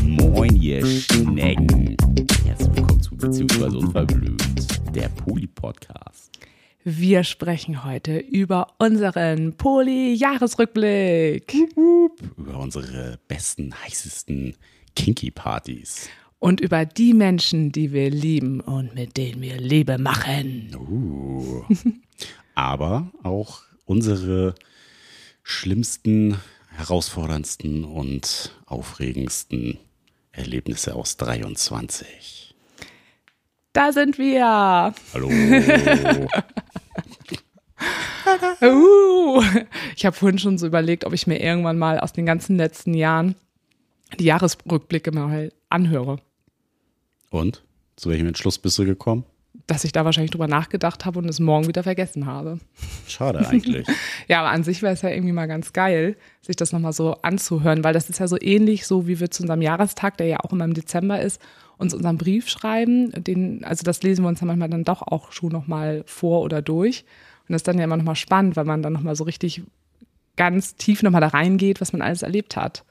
Moin, ihr Schnecken. Herzlich willkommen zu Beziehungsweise Unverblümt, der Poli-Podcast. Wir sprechen heute über unseren Poli-Jahresrückblick Über unsere besten, heißesten Kinky-Partys. und über die Menschen, die wir lieben und mit denen wir Liebe machen. Uh. Aber auch unsere schlimmsten, herausforderndsten und aufregendsten Erlebnisse aus 23. Da sind wir. Hallo. Uh. Ich habe vorhin schon so überlegt, ob ich mir irgendwann mal aus den ganzen letzten Jahren die Jahresrückblicke mal anhöre. Und? Zu welchem Entschluss bist du gekommen? Dass ich da wahrscheinlich drüber nachgedacht habe und es morgen wieder vergessen habe. Schade eigentlich. Ja, aber an sich wäre es ja irgendwie mal ganz geil, sich das nochmal so anzuhören, weil das ist ja so ähnlich, so wie wir zu unserem Jahrestag, der ja auch immer im Dezember ist, uns unseren Brief schreiben. Den, also das lesen wir uns dann manchmal dann doch auch schon nochmal vor oder durch. Und das ist dann ja immer nochmal spannend, weil man dann nochmal so richtig ganz tief nochmal da reingeht, was man alles erlebt hat.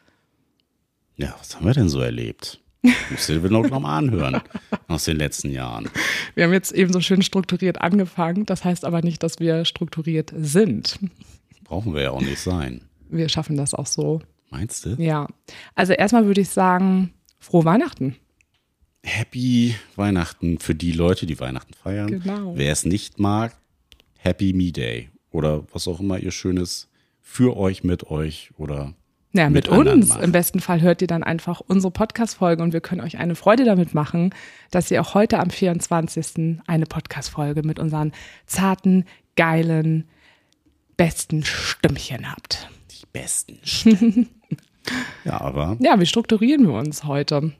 Ja, was haben wir denn so erlebt? Musst du dir noch mal anhören aus den letzten Jahren. Wir haben jetzt eben so schön strukturiert angefangen. Das heißt aber nicht, dass wir strukturiert sind. Brauchen wir ja auch nicht sein. Wir schaffen das auch so. Meinst du? Ja. Also erstmal würde ich sagen, frohe Weihnachten. Happy Weihnachten für die Leute, die Weihnachten feiern. Genau. Wer es nicht mag, Happy Me Day. Oder was auch immer ihr Schönes für euch, mit euch oder Ja, mit miteinander uns. macht. Im besten Fall hört ihr dann einfach unsere Podcast-Folge und wir können euch eine Freude damit machen, dass ihr auch heute am 24. eine Podcast-Folge mit unseren zarten, geilen, besten Stimmchen habt. Die besten Stimmen. ja, aber Ja, wie strukturieren wir uns heute?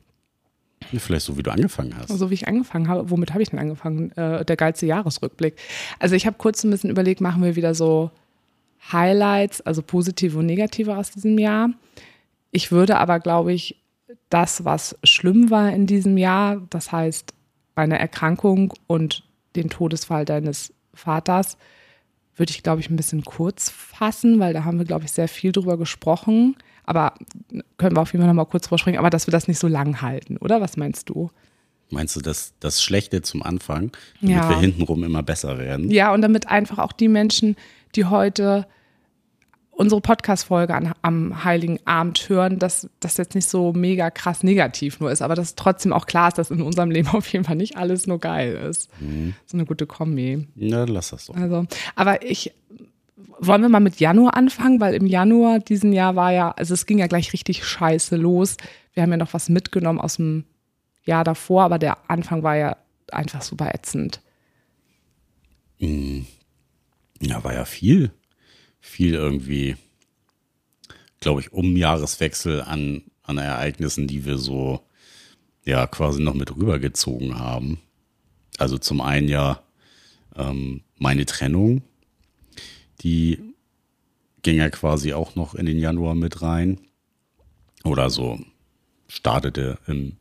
vielleicht so, wie du angefangen hast. So wie ich angefangen habe. Womit habe ich denn angefangen? Äh, der geilste Jahresrückblick. Also ich habe kurz ein bisschen überlegt, machen wir wieder so Highlights, also positive und negative aus diesem Jahr. Ich würde aber, glaube ich, das, was schlimm war in diesem Jahr, das heißt meine Erkrankung und den Todesfall deines Vaters, würde ich, glaube ich, ein bisschen kurz fassen, weil da haben wir, glaube ich, sehr viel drüber gesprochen. Aber können wir auf jeden Fall noch mal kurz vorspringen, aber dass wir das nicht so lang halten, oder? Was meinst du? Meinst du, dass das Schlechte zum Anfang, damit Ja. wir hintenrum immer besser werden? Ja, und damit einfach auch die Menschen, die heute unsere Podcast-Folge am Heiligen Abend hören, dass das jetzt nicht so mega krass negativ nur ist, aber dass trotzdem auch klar ist, dass in unserem Leben auf jeden Fall nicht alles nur geil ist. So eine gute Kombi. Na, lass das doch. Also, aber ich, wollen wir mal mit Januar anfangen, weil im Januar diesen Jahr war ja, also es ging ja gleich richtig scheiße los. Wir haben ja noch was mitgenommen aus dem Jahr davor, aber der Anfang war ja einfach super ätzend. Ja, war ja viel. Viel irgendwie, glaube ich, um Jahreswechsel an, an Ereignissen, die wir so, ja, quasi noch mit rübergezogen haben. Also zum einen ja ähm, meine Trennung, die ging ja quasi auch noch in den Januar mit rein. Oder so startete im,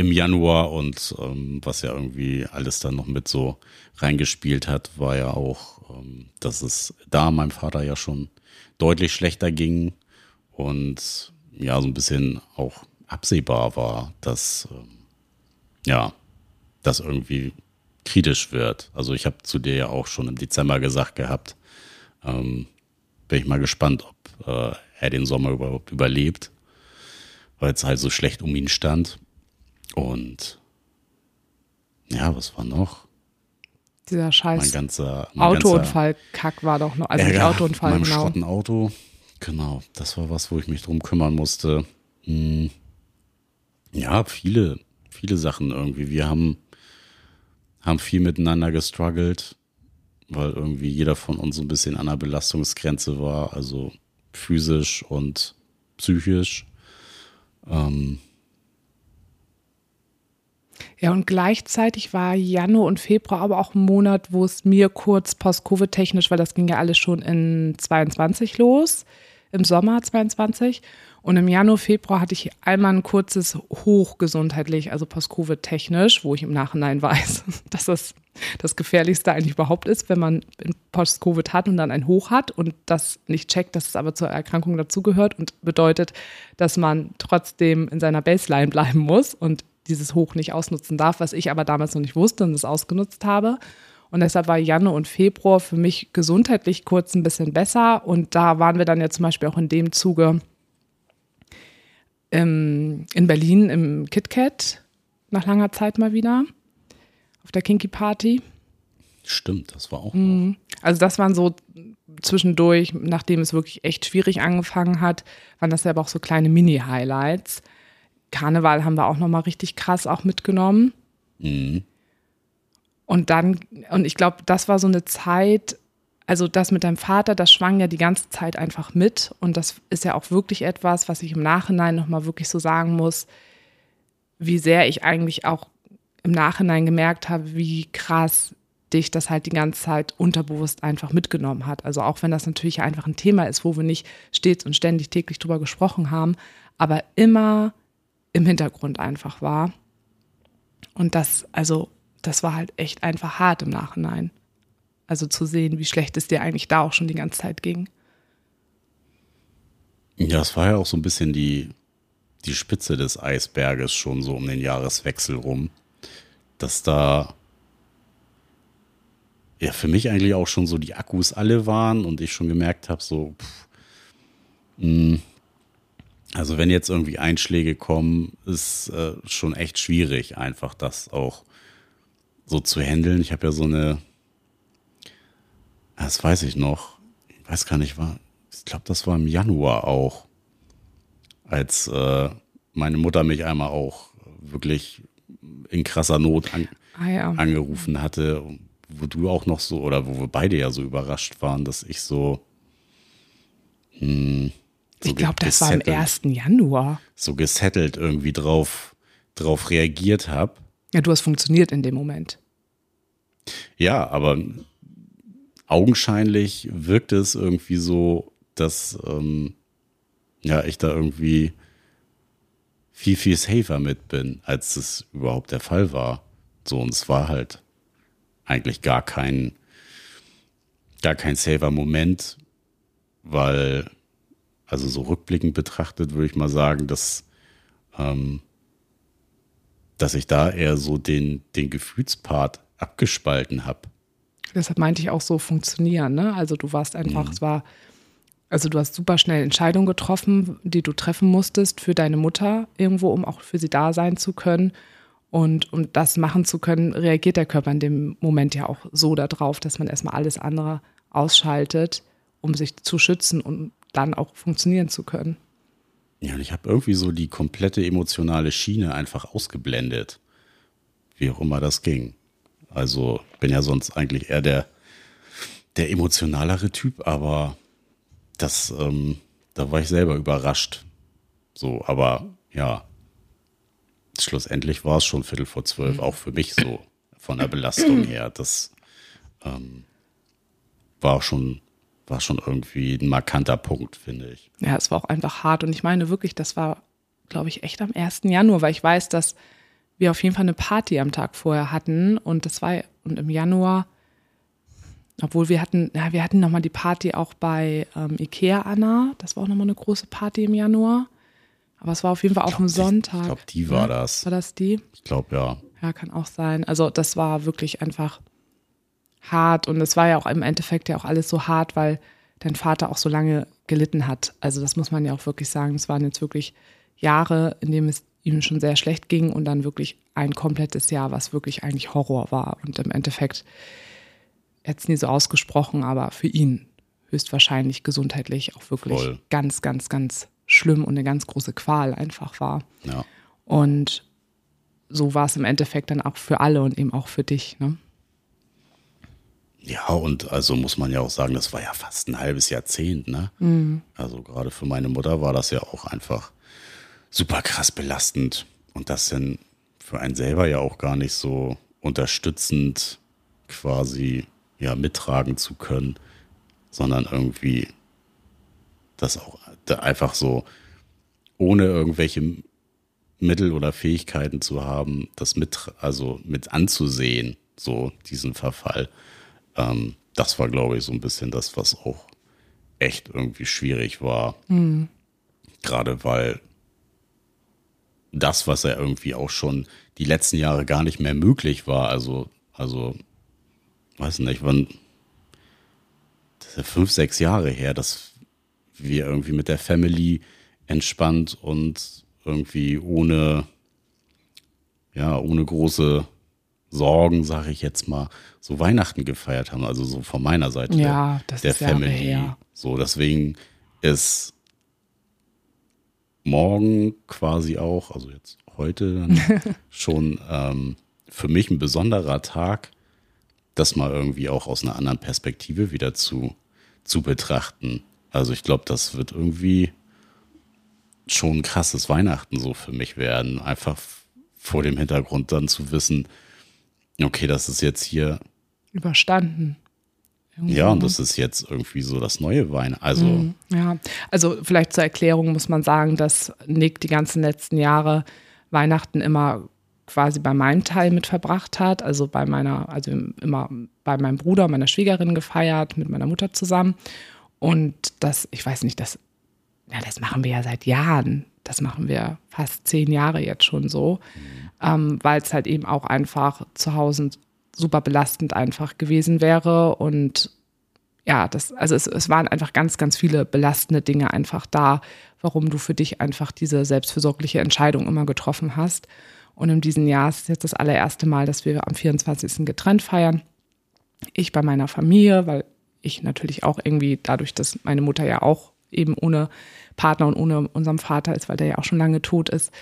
im Januar und ähm, was ja irgendwie alles dann noch mit so reingespielt hat, war ja auch, ähm, dass es da meinem Vater ja schon deutlich schlechter ging und ja, so ein bisschen auch absehbar war, dass ähm, ja, das irgendwie kritisch wird. Also ich habe zu dir ja auch schon im Dezember gesagt gehabt, ähm, bin ich mal gespannt, ob äh, er den Sommer überhaupt überlebt, weil es halt so schlecht um ihn stand. Und ja, was war noch? Dieser Mein scheiß ganzer mein ganzer Autounfall-Kack war doch noch. Also nicht Ärger Autounfall, mit meinem genau. Schrottenauto. Genau, das war was, wo ich mich drum kümmern musste. Hm. Ja, viele, viele Sachen irgendwie. Wir haben, haben viel miteinander gestruggelt, weil irgendwie jeder von uns so ein bisschen an der Belastungsgrenze war, also physisch und psychisch. Ja, und gleichzeitig war Januar und Februar aber auch ein Monat, wo es mir kurz post-Covid-technisch, weil das ging ja alles schon in 22 los, im Sommer 22. Und im Januar, Februar hatte ich einmal ein kurzes Hoch gesundheitlich, also Post-Covid-technisch, wo ich im Nachhinein weiß, dass das das Gefährlichste eigentlich überhaupt ist, wenn man Post-Covid hat und dann ein Hoch hat und das nicht checkt, dass es aber zur Erkrankung dazugehört und bedeutet, dass man trotzdem in seiner Baseline bleiben muss und dieses Hoch nicht ausnutzen darf, was ich aber damals noch nicht wusste und es ausgenutzt habe. Und deshalb war Januar und Februar für mich gesundheitlich kurz ein bisschen besser. Und da waren wir dann ja zum Beispiel auch in dem Zuge im, in Berlin im KitKat nach langer Zeit mal wieder auf der Kinky Party. Stimmt, das war auch. Mhm. Also das waren so zwischendurch, nachdem es wirklich echt schwierig angefangen hat, waren das ja aber auch so kleine Mini-Highlights. Karneval haben wir auch nochmal richtig krass auch mitgenommen. Mhm. Und dann, und ich glaube, das war so eine Zeit, also das mit deinem Vater, das schwang ja die ganze Zeit einfach mit. Und das ist ja auch wirklich etwas, was ich im Nachhinein nochmal wirklich so sagen muss, wie sehr ich eigentlich auch im Nachhinein gemerkt habe, wie krass dich das halt die ganze Zeit unterbewusst einfach mitgenommen hat. Also auch wenn das natürlich einfach ein Thema ist, wo wir nicht stets und ständig täglich drüber gesprochen haben, aber immer im Hintergrund einfach war. Und das, also, das war halt echt einfach hart im Nachhinein. Also zu sehen, wie schlecht es dir eigentlich da auch schon die ganze Zeit ging. Ja, es war ja auch so ein bisschen die, die Spitze des Eisberges schon so um den Jahreswechsel rum dass da ja für mich eigentlich auch schon so die Akkus alle waren und ich schon gemerkt habe, so, pff, mh, hm, also wenn jetzt irgendwie Einschläge kommen, ist äh, schon echt schwierig, einfach das auch so zu handeln. Ich habe ja so eine, das weiß ich noch, ich weiß gar nicht, war, ich glaube, das war im Januar auch, als äh, meine Mutter mich einmal auch wirklich in krasser Not an, ah, ja. angerufen hatte, wo du auch noch so, oder wo wir beide ja so überrascht waren, dass ich so. Mh, hm, so ich glaube, das war am 1. Januar. So gesettelt irgendwie drauf, drauf reagiert habe. Ja, du hast funktioniert in dem Moment. Ja, aber augenscheinlich wirkte es irgendwie so, dass ähm, ja ich da irgendwie viel, viel safer mit bin, als es überhaupt der Fall war. So, und es war halt eigentlich gar kein, gar kein safer Moment, weil, also so rückblickend betrachtet, würde ich mal sagen, dass, ähm, dass ich da eher so den, den Gefühlspart abgespalten habe. Deshalb meinte ich auch so funktionieren, ne? Also du warst einfach, mhm. es war also du hast super schnell Entscheidungen getroffen, die du treffen musstest für deine Mutter irgendwo, um auch für sie da sein zu können. Und um das machen zu können, reagiert der Körper in dem Moment ja auch so darauf, dass man erstmal alles andere ausschaltet, um sich zu schützen und dann auch funktionieren zu können. Ja, und ich habe irgendwie so die komplette emotionale Schiene einfach ausgeblendet. Wie auch immer das ging. Also bin ja sonst eigentlich eher der, der emotionalere Typ, aber das, ähm, da war ich selber überrascht. So, aber ja, schlussendlich war es schon Viertel vor zwölf, mhm. auch für mich so von der Belastung her. Das ähm, war schon, war schon irgendwie ein markanter Punkt, finde ich. Ja, es war auch einfach hart. Und ich meine wirklich, das war, glaube ich, echt am 1. Januar, weil ich weiß, dass wir auf jeden Fall eine Party am Tag vorher hatten. Und das war, und im Januar obwohl wir hatten, ja, wir hatten nochmal die Party auch bei ähm, Ikea Anna. Das war auch nochmal eine große Party im Januar. Aber es war auf jeden Fall auch am Sonntag. Ich glaube, die war das. War das die? Ich glaube, ja. Ja, kann auch sein. Also das war wirklich einfach hart. Und es war ja auch im Endeffekt ja auch alles so hart, weil dein Vater auch so lange gelitten hat. Also das muss man ja auch wirklich sagen. Es waren jetzt wirklich Jahre, in denen es ihm schon sehr schlecht ging und dann wirklich ein komplettes Jahr, was wirklich eigentlich Horror war. Und im Endeffekt er hat es nie so ausgesprochen, aber für ihn höchstwahrscheinlich gesundheitlich auch wirklich Voll. ganz, ganz, ganz schlimm und eine ganz große Qual einfach war. Ja. Und so war es im Endeffekt dann auch für alle und eben auch für dich. Ne? Ja, und also muss man ja auch sagen, das war ja fast ein halbes Jahrzehnt, ne? Mhm. Also gerade für meine Mutter war das ja auch einfach super krass belastend. Und das dann für einen selber ja auch gar nicht so unterstützend quasi ja, mittragen zu können, sondern irgendwie das auch einfach so ohne irgendwelche Mittel oder Fähigkeiten zu haben, das mit, also mit anzusehen, so diesen Verfall. Ähm, das war, glaube ich, so ein bisschen das, was auch echt irgendwie schwierig war. Mhm. Gerade weil das, was ja irgendwie auch schon die letzten Jahre gar nicht mehr möglich war, also, also, weiß nicht, wann, das ist ja fünf, sechs Jahre her, dass wir irgendwie mit der Family entspannt und irgendwie ohne, ja, ohne große Sorgen, sage ich jetzt mal, so Weihnachten gefeiert haben. Also so von meiner Seite ja, der, der Family. So, deswegen ist morgen quasi auch, also jetzt heute schon ähm, für mich ein besonderer Tag, das mal irgendwie auch aus einer anderen Perspektive wieder zu, zu betrachten. Also ich glaube, das wird irgendwie schon ein krasses Weihnachten so für mich werden. Einfach vor dem Hintergrund dann zu wissen, okay, das ist jetzt hier überstanden. Irgendwie. Ja, und das ist jetzt irgendwie so das neue Wein. Also mhm, ja, also vielleicht zur Erklärung muss man sagen, dass Nick die ganzen letzten Jahre Weihnachten immer quasi bei meinem Teil mit verbracht hat, also bei meiner, also immer bei meinem Bruder, meiner Schwiegerin gefeiert, mit meiner Mutter zusammen. Und das, ich weiß nicht, das, ja, das machen wir ja seit Jahren. Das machen wir fast zehn Jahre jetzt schon so, ähm, weil es halt eben auch einfach zu Hause super belastend einfach gewesen wäre. Und ja, das, also es, es waren einfach ganz, ganz viele belastende Dinge einfach da, warum du für dich einfach diese selbstfürsorgliche Entscheidung immer getroffen hast. Und in diesem Jahr ist jetzt das allererste Mal, dass wir am 24. getrennt feiern. Ich bei meiner Familie, weil ich natürlich auch irgendwie dadurch, dass meine Mutter ja auch eben ohne Partner und ohne unserem Vater ist, weil der ja auch schon lange tot ist,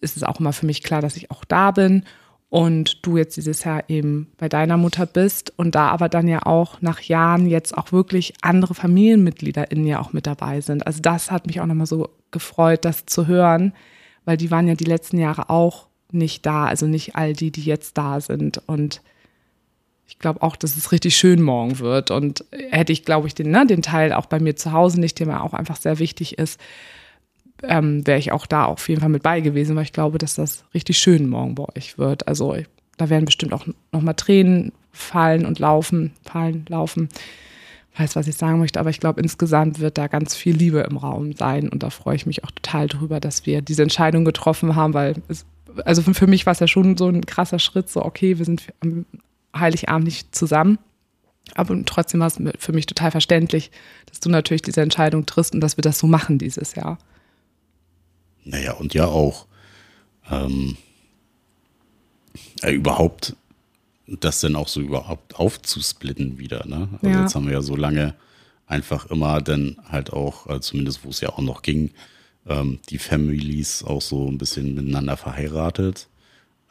ist es auch immer für mich klar, dass ich auch da bin und du jetzt dieses Jahr eben bei deiner Mutter bist und da aber dann ja auch nach Jahren jetzt auch wirklich andere Familienmitglieder in dir auch mit dabei sind. Also das hat mich auch nochmal so gefreut, das zu hören, weil die waren ja die letzten Jahre auch nicht da, also nicht all die, die jetzt da sind und ich glaube auch, dass es richtig schön morgen wird und hätte ich, glaube ich, den, ne, den Teil auch bei mir zu Hause nicht, der mir auch einfach sehr wichtig ist, ähm, wäre ich auch da auf jeden Fall mit bei gewesen, weil ich glaube, dass das richtig schön morgen bei euch wird. Also da werden bestimmt auch nochmal Tränen fallen und laufen, fallen, laufen. Weiß, was ich sagen möchte, aber ich glaube, insgesamt wird da ganz viel Liebe im Raum sein und da freue ich mich auch total drüber, dass wir diese Entscheidung getroffen haben, weil es, also für mich war es ja schon so ein krasser Schritt, so okay, wir sind Heiligabend nicht zusammen, aber trotzdem war es für mich total verständlich, dass du natürlich diese Entscheidung triffst und dass wir das so machen dieses Jahr. Naja, und ja auch ähm, äh, überhaupt das dann auch so überhaupt aufzusplitten wieder. Ne? Also ja. jetzt haben wir ja so lange einfach immer dann halt auch, äh, zumindest wo es ja auch noch ging, ähm, die Families auch so ein bisschen miteinander verheiratet.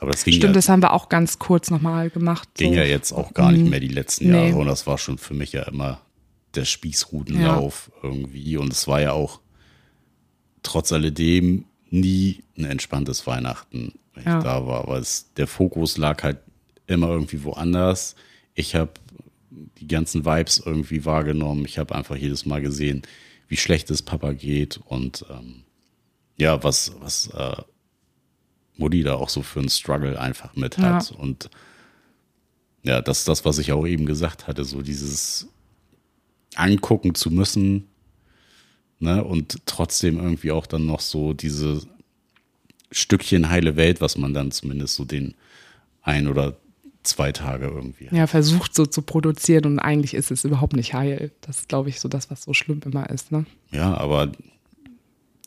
Aber das ging Stimmt, ja, das haben wir auch ganz kurz nochmal gemacht. Ging so. ja jetzt auch gar nicht mhm. mehr die letzten nee. Jahre und das war schon für mich ja immer der Spießrutenlauf ja. irgendwie und es war ja auch trotz alledem nie ein entspanntes Weihnachten, wenn ja. ich da war. Aber es, der Fokus lag halt immer irgendwie woanders. Ich habe die ganzen Vibes irgendwie wahrgenommen. Ich habe einfach jedes Mal gesehen, wie schlecht es Papa geht und ähm, ja, was, was äh, Mutti da auch so für einen Struggle einfach mit hat. Ja. Und ja, das ist das, was ich auch eben gesagt hatte, so dieses angucken zu müssen, Ne? Und trotzdem irgendwie auch dann noch so diese Stückchen heile Welt, was man dann zumindest so den ein oder zwei Tage irgendwie. Hat. Ja, versucht so zu produzieren und eigentlich ist es überhaupt nicht heil. Das ist, glaube ich, so das, was so schlimm immer ist. Ne? Ja, aber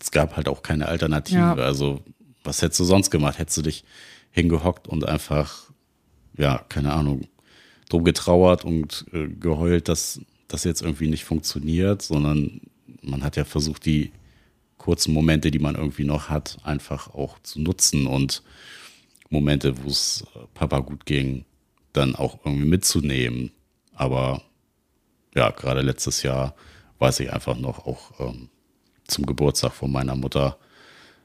es gab halt auch keine Alternative. Ja. Also, was hättest du sonst gemacht? Hättest du dich hingehockt und einfach, ja, keine Ahnung, drum getrauert und äh, geheult, dass das jetzt irgendwie nicht funktioniert, sondern man hat ja versucht, die kurzen Momente, die man irgendwie noch hat, einfach auch zu nutzen und Momente, wo es äh, Papa gut ging, dann auch irgendwie mitzunehmen. Aber ja, gerade letztes Jahr weiß ich einfach noch, auch ähm, zum Geburtstag von meiner Mutter,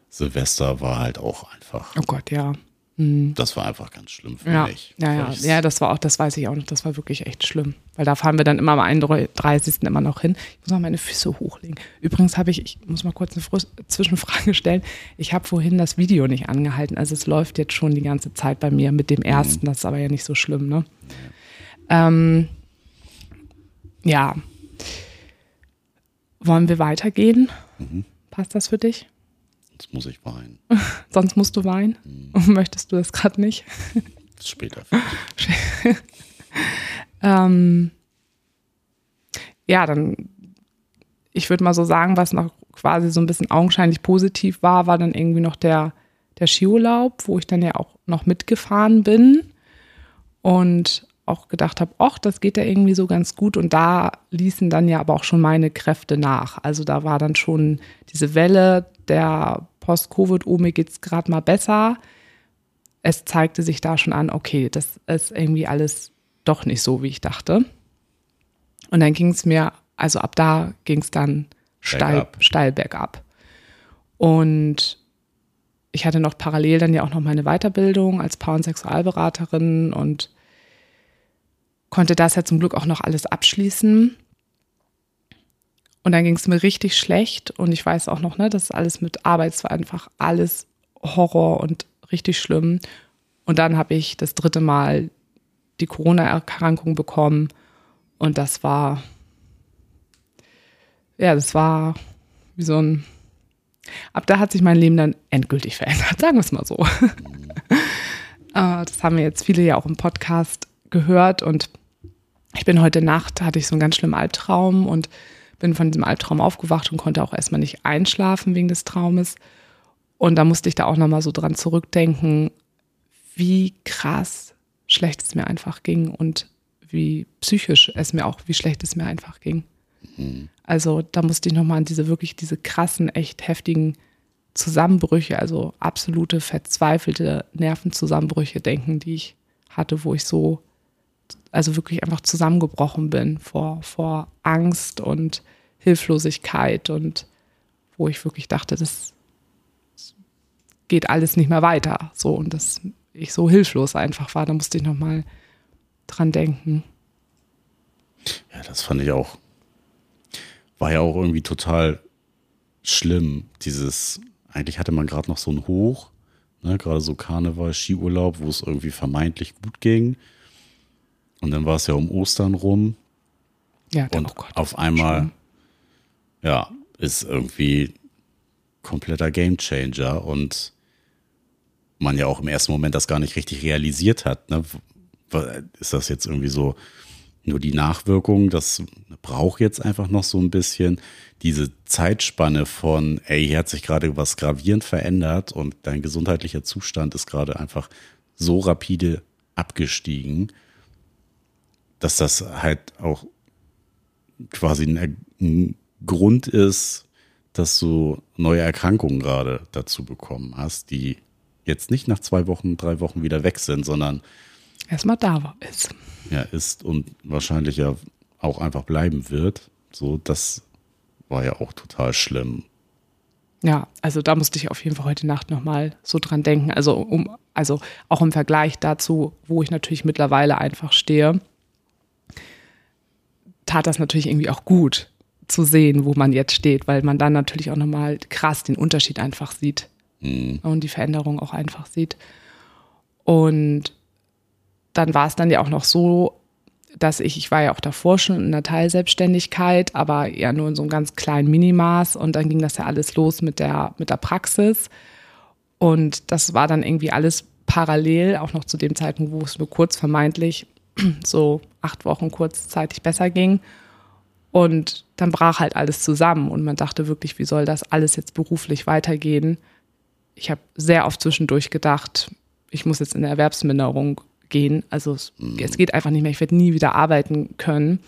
Silvester war halt auch einfach. Oh Gott, ja. Das war einfach ganz schlimm für Ja, mich. ja, ja, ja, das war auch, das weiß ich auch noch, das war wirklich echt schlimm. Weil da fahren wir dann immer am 31. immer noch hin. Ich muss mal meine Füße hochlegen. Übrigens habe ich, ich muss mal kurz eine Frus- Zwischenfrage stellen. Ich habe vorhin das Video nicht angehalten. Also es läuft jetzt schon die ganze Zeit bei mir mit dem ersten, das ist aber ja nicht so schlimm, ne? Ähm, ja. Wollen wir weitergehen? Passt das für dich? Jetzt muss ich weinen. Sonst musst du weinen. Möchtest du das gerade nicht? Später. Ähm, ja, dann, ich würde mal so sagen, was noch quasi so ein bisschen augenscheinlich positiv war, war dann irgendwie noch der, der Skiurlaub, wo ich dann ja auch noch mitgefahren bin und auch gedacht habe, ach, das geht ja irgendwie so ganz gut. Und da ließen dann ja aber auch schon meine Kräfte nach. Also da war dann schon diese Welle der Post-Covid, oh, mir geht's gerade mal besser. Es zeigte sich da schon an, okay, das ist irgendwie alles doch nicht so, wie ich dachte. Und dann ging es mir, also ab da ging es dann steil, Bergab. steil bergab. Und ich hatte noch parallel dann ja auch noch meine Weiterbildung als Paar- und Sexualberaterin und konnte das ja zum Glück auch noch alles abschließen. Und dann ging es mir richtig schlecht und ich weiß auch noch, ne, das alles mit Arbeit, es war einfach alles Horror und richtig schlimm. Und dann habe ich das dritte Mal die Corona-Erkrankung bekommen und das war, ja, das war wie so ein, ab da hat sich mein Leben dann endgültig verändert, sagen wir es mal so. Äh, das haben wir jetzt viele ja auch im Podcast gehört und ich bin heute Nacht, hatte ich so einen ganz schlimmen Albtraum und bin von diesem Albtraum aufgewacht und konnte auch erstmal nicht einschlafen wegen des Traumes. Und da musste ich da auch nochmal so dran zurückdenken, wie krass schlecht es mir einfach ging und wie psychisch es mir auch, wie schlecht es mir einfach ging. Also da musste ich nochmal an diese wirklich, diese krassen, echt heftigen Zusammenbrüche, also absolute verzweifelte Nervenzusammenbrüche denken, die ich hatte, wo ich so, also wirklich einfach zusammengebrochen bin vor, vor Angst und Hilflosigkeit und wo ich wirklich dachte, das geht alles nicht mehr weiter. So und dass ich so hilflos einfach war, da musste ich nochmal dran denken. Ja, das fand ich auch. War ja auch irgendwie total schlimm. Dieses, eigentlich hatte man gerade noch so ein Hoch, ne, gerade so Karneval, Skiurlaub, wo es irgendwie vermeintlich gut ging. Und dann war es ja um Ostern rum. Ja, da- Und oh Gott, auf einmal, ja, ist irgendwie kompletter Gamechanger und man ja auch im ersten Moment das gar nicht richtig realisiert hat. Ne? Ist das jetzt irgendwie so nur die Nachwirkung? Das braucht jetzt einfach noch so ein bisschen diese Zeitspanne von, ey, hier hat sich gerade was gravierend verändert und dein gesundheitlicher Zustand ist gerade einfach so rapide abgestiegen, dass das halt auch quasi ein, ein Grund ist, dass du neue Erkrankungen gerade dazu bekommen hast, die jetzt nicht nach zwei Wochen, drei Wochen wieder weg sind, sondern erstmal da war ist. ja ist und wahrscheinlich ja auch einfach bleiben wird. So, das war ja auch total schlimm. Ja, also da musste ich auf jeden Fall heute Nacht nochmal so dran denken. Also, um, also auch im Vergleich dazu, wo ich natürlich mittlerweile einfach stehe, tat das natürlich irgendwie auch gut zu sehen, wo man jetzt steht, weil man dann natürlich auch nochmal krass den Unterschied einfach sieht und die Veränderung auch einfach sieht. Und dann war es dann ja auch noch so, dass ich, ich war ja auch davor schon in einer Teilselbstständigkeit, aber ja nur in so einem ganz kleinen Minimaß und dann ging das ja alles los mit der, mit der Praxis und das war dann irgendwie alles parallel, auch noch zu dem Zeitpunkt, wo es mir kurz vermeintlich so acht Wochen kurzzeitig besser ging und dann brach halt alles zusammen und man dachte wirklich, wie soll das alles jetzt beruflich weitergehen? Ich habe sehr oft zwischendurch gedacht, ich muss jetzt in eine Erwerbsminderung gehen. Also es, es geht einfach nicht mehr. Ich werde nie wieder arbeiten können.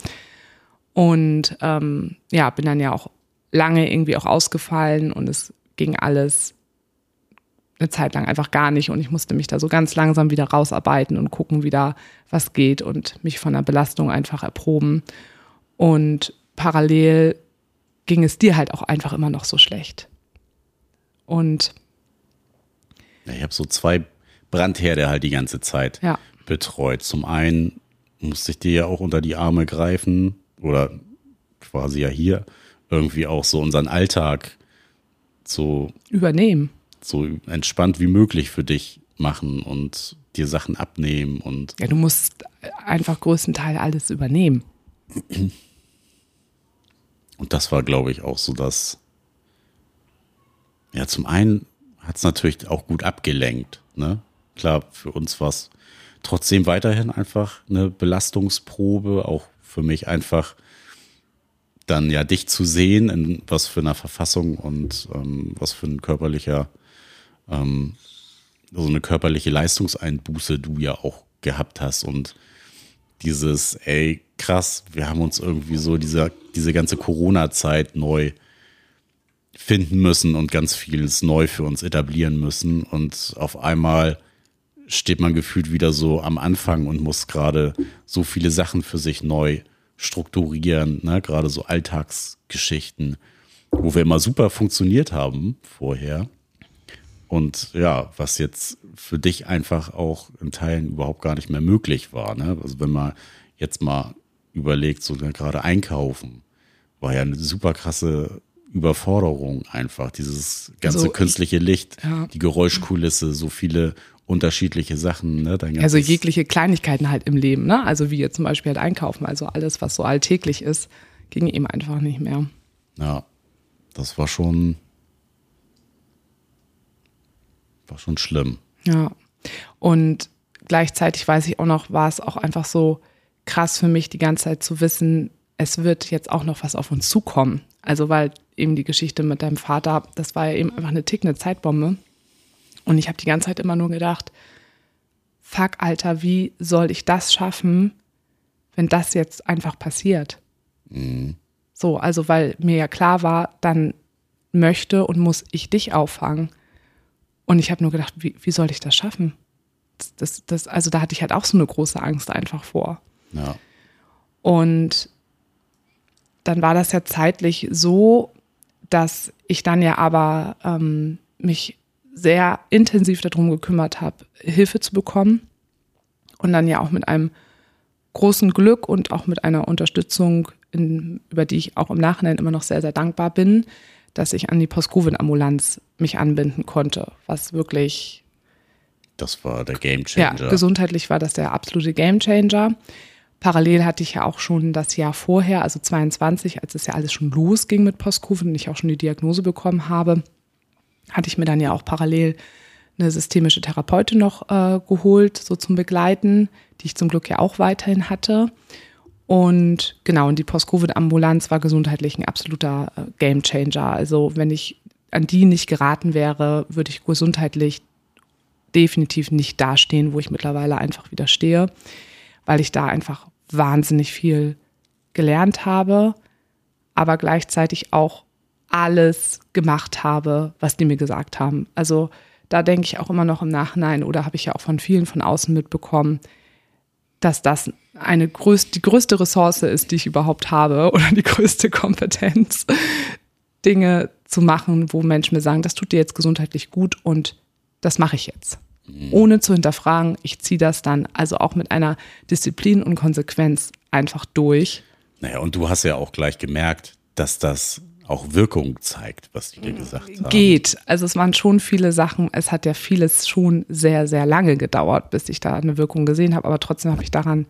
Und ähm, ja, bin dann ja auch lange irgendwie auch ausgefallen und es ging alles eine Zeit lang einfach gar nicht und ich musste mich da so ganz langsam wieder rausarbeiten und gucken wieder, was geht und mich von der Belastung einfach erproben. Und parallel ging es dir halt auch einfach immer noch so schlecht. Und Ja, ich habe so zwei Brandherr, der halt die ganze Zeit Ja. betreut. Zum einen musste ich dir ja auch unter die Arme greifen oder quasi ja hier irgendwie auch so unseren Alltag so, Übernehmen. So entspannt wie möglich für dich machen und dir Sachen abnehmen und Ja, du musst einfach größtenteils alles übernehmen. Und das war, glaube ich, auch so das. Ja, zum einen hat es natürlich auch gut abgelenkt. Ne? Klar, für uns war es trotzdem weiterhin einfach eine Belastungsprobe, auch für mich einfach dann ja dich zu sehen, in was für einer Verfassung und ähm, was für ein körperlicher, ähm, so eine körperliche Leistungseinbuße du ja auch gehabt hast und dieses, ey, krass, wir haben uns irgendwie so diese, diese ganze Corona-Zeit neu finden müssen und ganz vieles neu für uns etablieren müssen. Und auf einmal steht man gefühlt wieder so am Anfang und muss gerade so viele Sachen für sich neu strukturieren, ne? gerade so Alltagsgeschichten, wo wir immer super funktioniert haben vorher. Und ja, was jetzt für dich einfach auch in Teilen überhaupt gar nicht mehr möglich war. Ne? Also wenn man jetzt mal überlegt, so gerade einkaufen, war ja eine super krasse Überforderung einfach. Dieses ganze Also, künstliche Licht, ja. die Geräuschkulisse, so viele unterschiedliche Sachen. Ne? Also jegliche Kleinigkeiten halt im Leben, ne? Also wie jetzt zum Beispiel halt einkaufen. Also alles, was so alltäglich ist, ging eben einfach nicht mehr. Ja, das war schon, war schon schlimm. Ja. Und gleichzeitig weiß ich auch noch, war es auch einfach so krass für mich, die ganze Zeit zu wissen, es wird jetzt auch noch was auf uns zukommen. Also, weil eben die Geschichte mit deinem Vater, das war ja eben einfach eine tickende Zeitbombe. Und ich habe die ganze Zeit immer nur gedacht, fuck, Alter, wie soll ich das schaffen, wenn das jetzt einfach passiert? So, also weil mir ja klar war, dann möchte und muss ich dich auffangen. Und ich habe nur gedacht, wie, wie soll ich das schaffen? Das, das, das, also da hatte ich halt auch so eine große Angst einfach vor. Ja, Und dann war das ja zeitlich so, dass ich dann ja aber ähm, mich sehr intensiv darum gekümmert habe, Hilfe zu bekommen. Und dann ja auch mit einem großen Glück und auch mit einer Unterstützung, in, über die ich auch im Nachhinein immer noch sehr, sehr dankbar bin, dass ich an die Post-Covid-Ambulanz mich anbinden konnte, was wirklich das war der Game ja, gesundheitlich war das der absolute Gamechanger. Parallel hatte ich ja auch schon das Jahr vorher, also 22, als es ja alles schon losging mit Post-Covid und ich auch schon die Diagnose bekommen habe, hatte ich mir dann ja auch parallel eine systemische Therapeutin noch äh, geholt, so zum Begleiten, die ich zum Glück ja auch weiterhin hatte. Und genau, und die Post-Covid-Ambulanz war gesundheitlich ein absoluter äh, Gamechanger. Also wenn ich an die nicht geraten wäre, würde ich gesundheitlich definitiv nicht dastehen, wo ich mittlerweile einfach wieder stehe, weil ich da einfach wahnsinnig viel gelernt habe, aber gleichzeitig auch alles gemacht habe, was die mir gesagt haben. Also da denke ich auch immer noch im Nachhinein oder habe ich ja auch von vielen von außen mitbekommen, dass das eine größ die größte Ressource ist, die ich überhaupt habe oder die größte Kompetenz, Dinge zu machen, wo Menschen mir sagen, das tut dir jetzt gesundheitlich gut und das mache ich jetzt. Ohne zu hinterfragen, ich ziehe das dann also auch mit einer Disziplin und Konsequenz einfach durch. Naja, und du hast ja auch gleich gemerkt, dass das auch Wirkung zeigt, was die dir gesagt haben. Geht. Also es waren schon viele Sachen, es hat ja vieles schon sehr, sehr lange gedauert, bis ich da eine Wirkung gesehen habe, aber trotzdem habe ich daran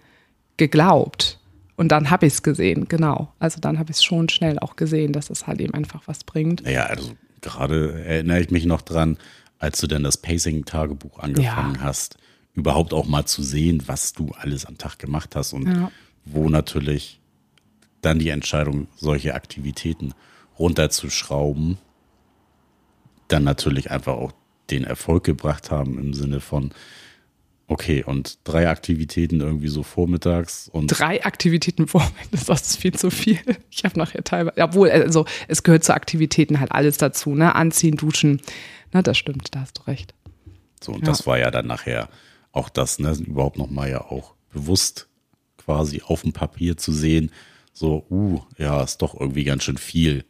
geglaubt. Und dann habe ich es gesehen, genau. Also dann habe ich es schon schnell auch gesehen, dass es halt eben einfach was bringt. Naja, also gerade erinnere ich mich noch dran, als du dann das Pacing-Tagebuch angefangen Ja. hast, überhaupt auch mal zu sehen, was du alles am Tag gemacht hast und Ja. wo natürlich dann die Entscheidung, solche Aktivitäten runterzuschrauben, dann natürlich einfach auch den Erfolg gebracht haben im Sinne von, okay, und drei Aktivitäten irgendwie so vormittags und Drei Aktivitäten vor mir, das ist viel zu viel. Ich habe nachher teilweise, obwohl, also es gehört zu Aktivitäten halt alles dazu, ne? Anziehen, duschen. Na, das stimmt, da hast du recht. So, und Ja. das war ja dann nachher auch das, ne, überhaupt nochmal ja auch bewusst quasi auf dem Papier zu sehen, so, uh, ja, ist doch irgendwie ganz schön viel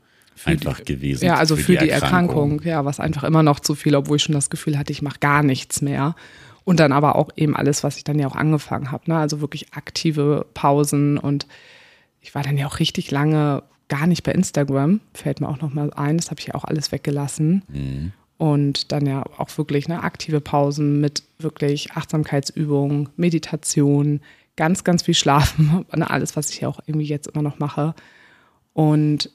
einfach gewesen. Ja, also für, die, Erkrankung. ja, was einfach immer noch zu viel, obwohl ich schon das Gefühl hatte, ich mache gar nichts mehr. Und dann aber auch eben alles, was ich dann ja auch angefangen habe. Ne? Also wirklich aktive Pausen. Und ich war dann ja auch richtig lange gar nicht bei Instagram. Fällt mir auch nochmal ein. Das habe ich ja auch alles weggelassen. Mhm. Und dann ja auch wirklich ne, aktive Pausen mit wirklich Achtsamkeitsübungen, Meditation, ganz, ganz viel Schlafen. Ne, alles, was ich ja auch irgendwie jetzt immer noch mache. Und,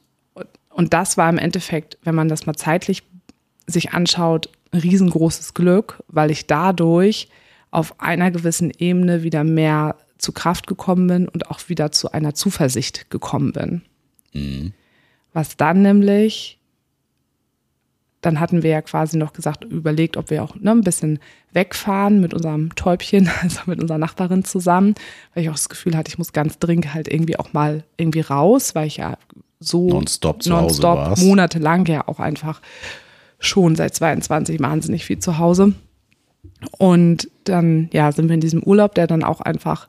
und das war im Endeffekt, wenn man das mal zeitlich sich anschaut, ein riesengroßes Glück, weil ich dadurch auf einer gewissen Ebene wieder mehr zu Kraft gekommen bin und auch wieder zu einer Zuversicht gekommen bin. Mhm. Was dann nämlich, dann hatten wir ja quasi noch gesagt, überlegt, ob wir auch ne, ein bisschen wegfahren mit unserem Täubchen, also mit unserer Nachbarin zusammen, weil ich auch das Gefühl hatte, ich muss ganz dringend halt irgendwie auch mal irgendwie raus, weil ich ja so nonstop zu Hause warst. monatelang ja auch einfach schon seit 22 wahnsinnig viel zu Hause. Und dann, ja, sind wir in diesem Urlaub, der dann auch einfach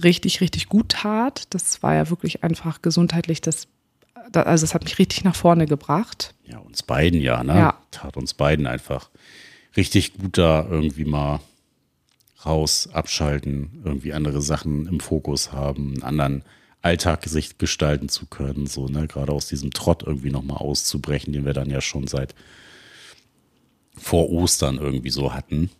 richtig, richtig gut tat. Das war ja wirklich einfach gesundheitlich das, also es hat mich richtig nach vorne gebracht. Ja, uns beiden ja, ne? Ja. Tat uns beiden einfach richtig gut da irgendwie mal raus, abschalten, irgendwie andere Sachen im Fokus haben, einen anderen Alltag sich gestalten zu können, so, ne, gerade aus diesem Trott irgendwie nochmal auszubrechen, den wir dann ja schon seit vor Ostern irgendwie so hatten.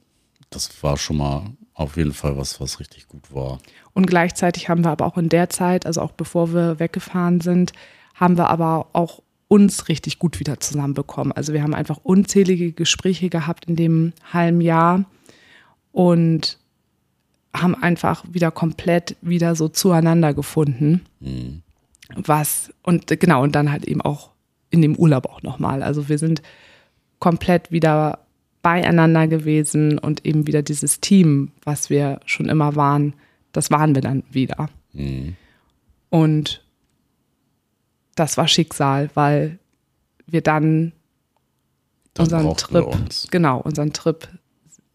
Das war schon mal auf jeden Fall was, was richtig gut war. Und gleichzeitig haben wir aber auch in der Zeit, also auch bevor wir weggefahren sind, haben wir aber auch uns richtig gut wieder zusammenbekommen. Also wir haben einfach unzählige Gespräche gehabt in dem halben Jahr und haben einfach wieder komplett wieder so zueinander gefunden. Mhm. Was, und genau, und dann halt eben auch in dem Urlaub auch nochmal. Also wir sind komplett wieder beieinander gewesen und eben wieder dieses Team, was wir schon immer waren, das waren wir dann wieder. Mhm. Und das war Schicksal, weil wir dann, Dann unseren Trip, genau, unseren Trip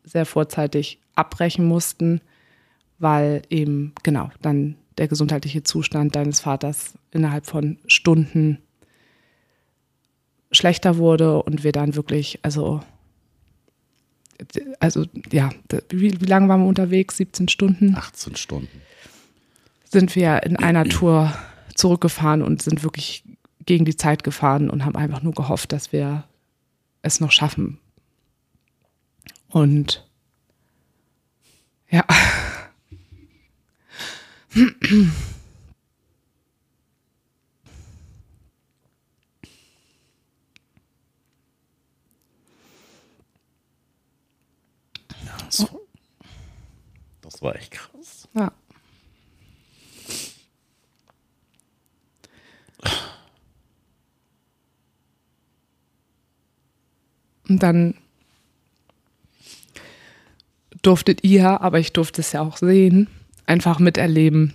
sehr vorzeitig abbrechen mussten, weil eben, genau, dann der gesundheitliche Zustand deines Vaters innerhalb von Stunden schlechter wurde und wir dann wirklich, also, also ja, wie, wie lange waren wir unterwegs? 17 Stunden? 18 Stunden. sind wir in einer Tour zurückgefahren und sind wirklich gegen die Zeit gefahren und haben einfach nur gehofft, dass wir es noch schaffen. Und ja. Das das war echt krass. ja. Und dann durftet ihr, aber ich durfte es ja auch sehen, einfach miterleben,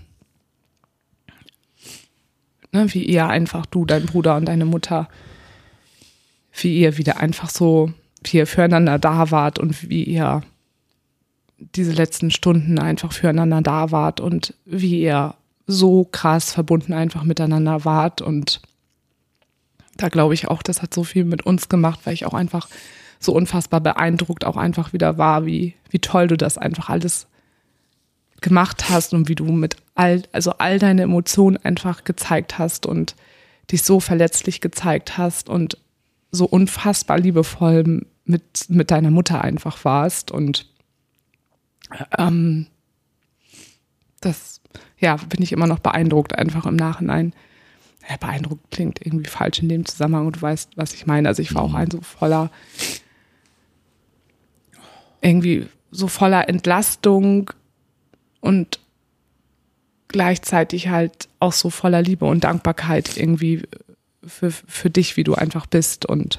ne, wie ihr einfach, du, dein Bruder und deine Mutter, wie ihr wieder einfach so, wie ihr füreinander da wart und wie ihr diese letzten Stunden einfach füreinander da wart und wie ihr so krass verbunden einfach miteinander wart. Und da glaube ich auch, das hat so viel mit uns gemacht, weil ich auch einfach so unfassbar beeindruckt auch einfach wieder war, wie, wie toll du das einfach alles gemacht hast und wie du mit all, also all deine Emotionen einfach gezeigt hast und dich so verletzlich gezeigt hast und so unfassbar liebevoll mit, mit deiner Mutter einfach warst und ähm, das, ja, bin ich immer noch beeindruckt, einfach im Nachhinein. Ja, beeindruckt klingt irgendwie falsch in dem Zusammenhang und du weißt, was ich meine. Also ich war auch ein so voller, irgendwie so voller Entlastung und gleichzeitig halt auch so voller Liebe und Dankbarkeit irgendwie für, für dich, wie du einfach bist und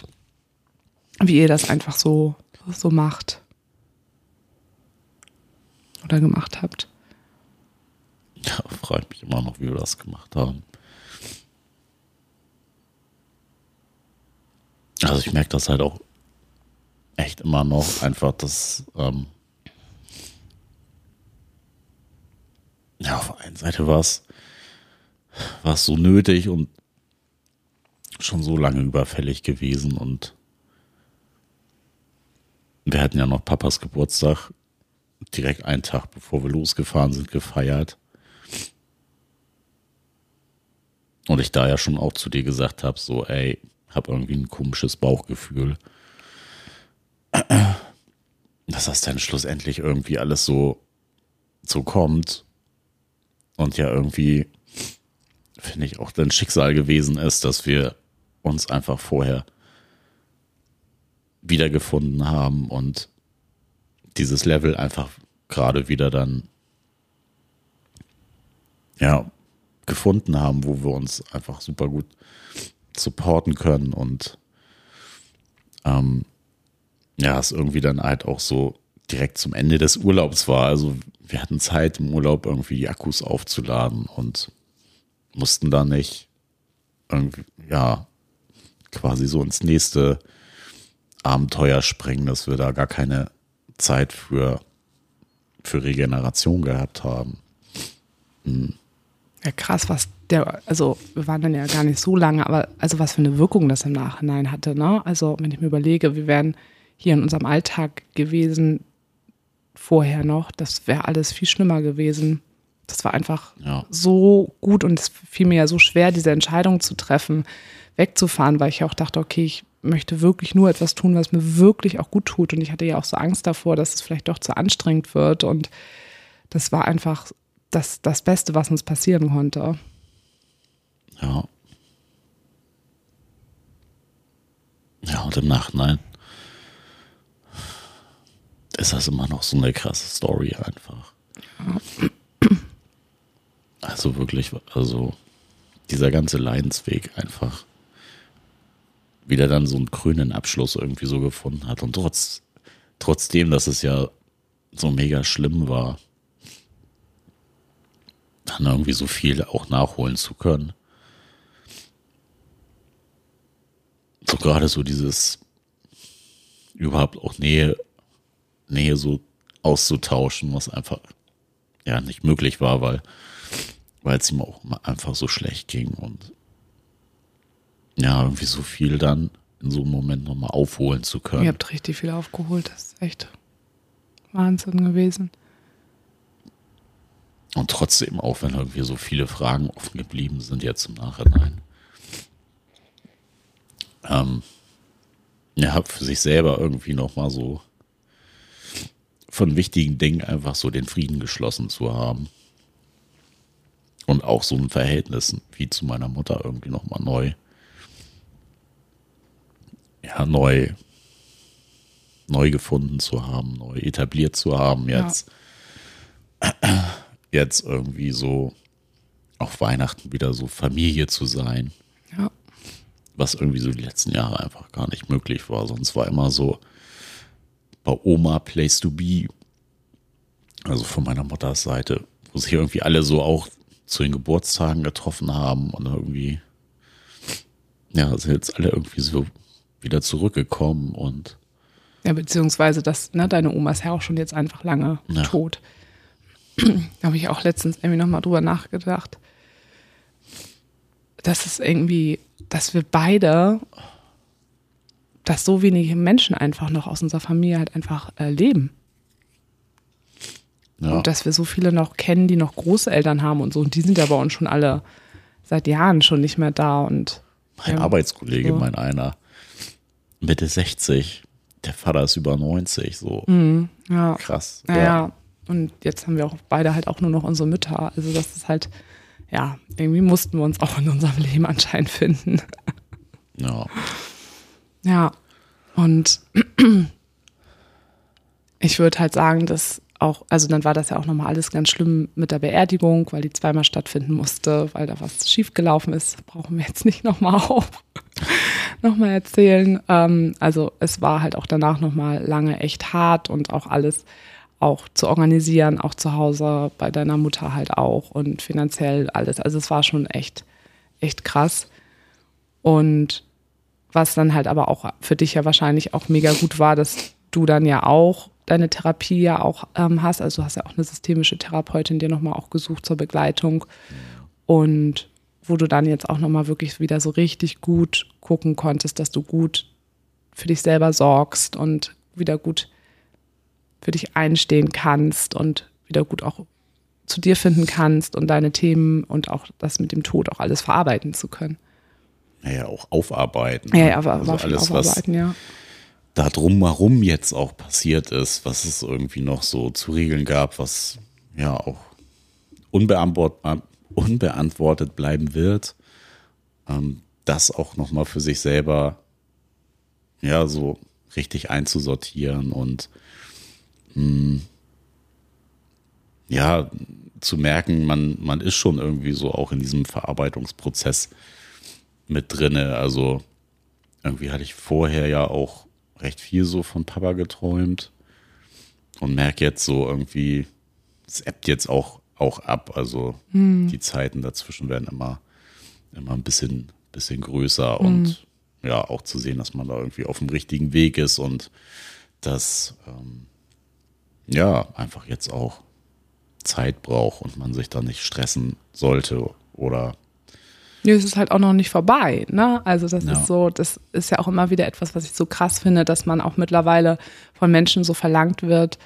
wie ihr das einfach so, so macht. Oder gemacht habt. Ja, frage mich immer noch, wie wir das gemacht haben. Also ich merke das halt auch echt immer noch, einfach, dass ähm, ja, auf der einen Seite war es so nötig und schon so lange überfällig gewesen und wir hatten ja noch Papas Geburtstag direkt einen Tag bevor wir losgefahren sind, gefeiert. Und ich da ja schon auch zu dir gesagt habe, so, ey, hab irgendwie ein komisches Bauchgefühl. Dass das dann schlussendlich irgendwie alles so, so kommt. Und ja irgendwie, finde ich, auch dein Schicksal gewesen ist, dass wir uns einfach vorher wiedergefunden haben und dieses Level einfach gerade wieder dann ja gefunden haben, wo wir uns einfach super gut supporten können und ähm, ja, es irgendwie dann halt auch so direkt zum Ende des Urlaubs war. Also wir hatten Zeit im Urlaub irgendwie die Akkus aufzuladen und mussten da nicht irgendwie, ja, quasi so ins nächste Abenteuer springen, dass wir da gar keine Zeit für, für Regeneration gehabt haben. Hm. Ja, krass, was der, also wir waren dann ja gar nicht so lange, aber also was für eine Wirkung das im Nachhinein hatte, ne? Also wenn ich mir überlege, wir wären hier in unserem Alltag gewesen vorher noch, das wäre alles viel schlimmer gewesen. Das war einfach ja. so gut und es fiel mir ja so schwer, diese Entscheidung zu treffen, wegzufahren, weil ich auch dachte, okay, ich möchte wirklich nur etwas tun, was mir wirklich auch gut tut. Und ich hatte ja auch so Angst davor, dass es vielleicht doch zu anstrengend wird. Und das war einfach das, das Beste, was uns passieren konnte. Ja. Ja, und im Nachhinein ist das immer noch so eine krasse Story einfach. Also wirklich, also dieser ganze Leidensweg einfach wieder dann so einen grünen Abschluss irgendwie so gefunden hat. Und trotz, trotzdem, dass es ja so mega schlimm war, dann irgendwie so viel auch nachholen zu können. So gerade so dieses überhaupt auch Nähe, Nähe so auszutauschen, was einfach ja nicht möglich war, weil weil es ihm auch einfach so schlecht ging und ja, irgendwie so viel dann in so einem Moment nochmal aufholen zu können. Ihr habt richtig viel aufgeholt, das ist echt Wahnsinn gewesen. Und trotzdem, auch wenn irgendwie so viele Fragen offen geblieben sind jetzt im Nachhinein, ähm, ja, für sich selber irgendwie nochmal so von wichtigen Dingen einfach so den Frieden geschlossen zu haben. Und auch so ein Verhältnis wie zu meiner Mutter irgendwie nochmal neu ja, neu, neu gefunden zu haben, neu etabliert zu haben, jetzt, ja. jetzt irgendwie so auf Weihnachten wieder so Familie zu sein. Ja. Was irgendwie so die letzten Jahre einfach gar nicht möglich war. Sonst war immer so bei Oma Place to Be, also von meiner Mutters Seite, wo sich irgendwie alle so auch zu den Geburtstagen getroffen haben und irgendwie, ja, sind jetzt alle irgendwie so wieder zurückgekommen und ja, beziehungsweise das, ne, deine Oma ist ja auch schon jetzt einfach lange ja. tot. da habe ich auch letztens irgendwie nochmal drüber nachgedacht. dass es irgendwie, dass wir beide, dass so wenige Menschen einfach noch aus unserer Familie halt einfach äh, leben. Ja. Und dass wir so viele noch kennen, die noch Großeltern haben und so. Und die sind ja bei uns schon alle seit Jahren schon nicht mehr da. Und mein ja, Arbeitskollege, so. mein einer, Mitte 60. Der Vater ist über 90, so. Mhm, ja. Krass. Ja, ja. Und jetzt haben wir auch beide halt auch nur noch unsere Mütter. Also das ist halt, ja, irgendwie mussten wir uns auch in unserem Leben anscheinend finden. Ja. Ja. Und ich würde halt sagen, dass auch, also dann war das ja auch nochmal alles ganz schlimm mit der Beerdigung, weil die zweimal stattfinden musste, weil da was schiefgelaufen ist. Brauchen wir jetzt nicht nochmal auf, nochmal erzählen. Ähm, also es war halt auch danach nochmal lange echt hart und auch alles auch zu organisieren, auch zu Hause, bei deiner Mutter halt auch und finanziell alles. Also es war schon echt, echt krass. Und was dann halt aber auch für dich ja wahrscheinlich auch mega gut war, dass du dann ja auch deine Therapie ja auch ähm, hast. Also du hast ja auch eine systemische Therapeutin dir nochmal auch gesucht zur Begleitung. Und wo du dann jetzt auch nochmal wirklich wieder so richtig gut gucken konntest, dass du gut für dich selber sorgst und wieder gut für dich einstehen kannst und wieder gut auch zu dir finden kannst und deine Themen und auch das mit dem Tod auch alles verarbeiten zu können. Naja, auch aufarbeiten. Ja, ja aber, also alles, aufarbeiten, was ja. da drumherum jetzt auch passiert ist, was es irgendwie noch so zu regeln gab, was ja auch unbeantwortet, unbeantwortet bleiben wird, ähm, das auch nochmal für sich selber ja so richtig einzusortieren und mh, ja zu merken, man, man ist schon irgendwie so auch in diesem Verarbeitungsprozess mit drinne. Also irgendwie hatte ich vorher ja auch recht viel so von Papa geträumt und merke jetzt so irgendwie, es ebbt jetzt auch, auch ab. Also die Zeiten dazwischen werden immer, immer ein bisschen, bisschen größer und ja, auch zu sehen, dass man da irgendwie auf dem richtigen Weg ist und dass ähm, ja, einfach jetzt auch Zeit braucht und man sich da nicht stressen sollte oder Nee, es ist halt auch noch nicht vorbei, ne? Also das Ja. ist so, das ist ja auch immer wieder etwas, was ich so krass finde, dass man auch mittlerweile von Menschen so verlangt wird,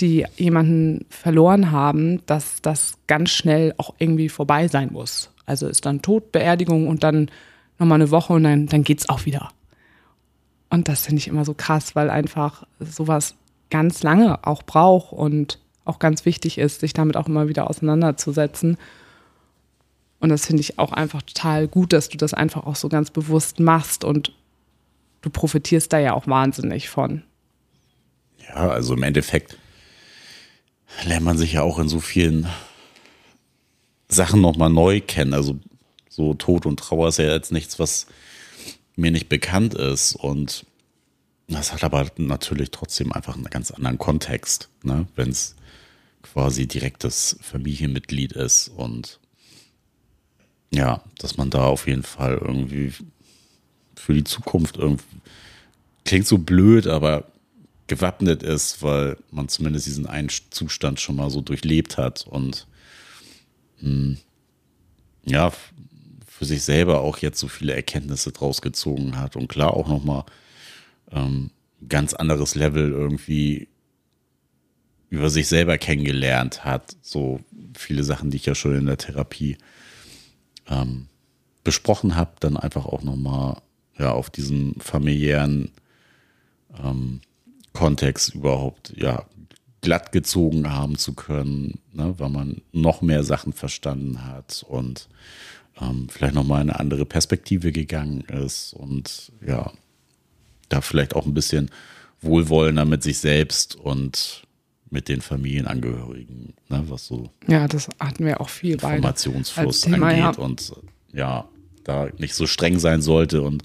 die jemanden verloren haben, dass das ganz schnell auch irgendwie vorbei sein muss. Also ist dann Tod, Beerdigung und dann nochmal eine Woche und dann, dann geht's auch wieder. Und das finde ich immer so krass, weil einfach sowas ganz lange auch braucht und auch ganz wichtig ist, sich damit auch immer wieder auseinanderzusetzen. Und das finde ich auch einfach total gut, dass du das einfach auch so ganz bewusst machst und du profitierst da ja auch wahnsinnig von. Ja, also im Endeffekt lernt man sich ja auch in so vielen Sachen nochmal neu kennen. Also so Tod und Trauer ist ja jetzt nichts, was mir nicht bekannt ist. Und das hat aber natürlich trotzdem einfach einen ganz anderen Kontext, ne? wenn es quasi direktes Familienmitglied ist. Und ja, dass man da auf jeden Fall irgendwie für die Zukunft irgendwie klingt so blöd, aber gewappnet ist, weil man zumindest diesen einen Zustand schon mal so durchlebt hat und mh, ja, f- für sich selber auch jetzt so viele Erkenntnisse draus gezogen hat und klar auch nochmal ähm, ganz anderes Level irgendwie über sich selber kennengelernt hat. So viele Sachen, die ich ja schon in der Therapie ähm, besprochen habe, dann einfach auch nochmal ja, auf diesen familiären ähm, Kontext überhaupt ja glatt gezogen haben zu können, ne, weil man noch mehr Sachen verstanden hat und ähm, vielleicht nochmal eine andere Perspektive gegangen ist und ja, da vielleicht auch ein bisschen wohlwollender mit sich selbst und mit den Familienangehörigen, ne, was so Ja, das hatten wir auch viel. Informationsfluss angeht ja. und ja, da nicht so streng sein sollte und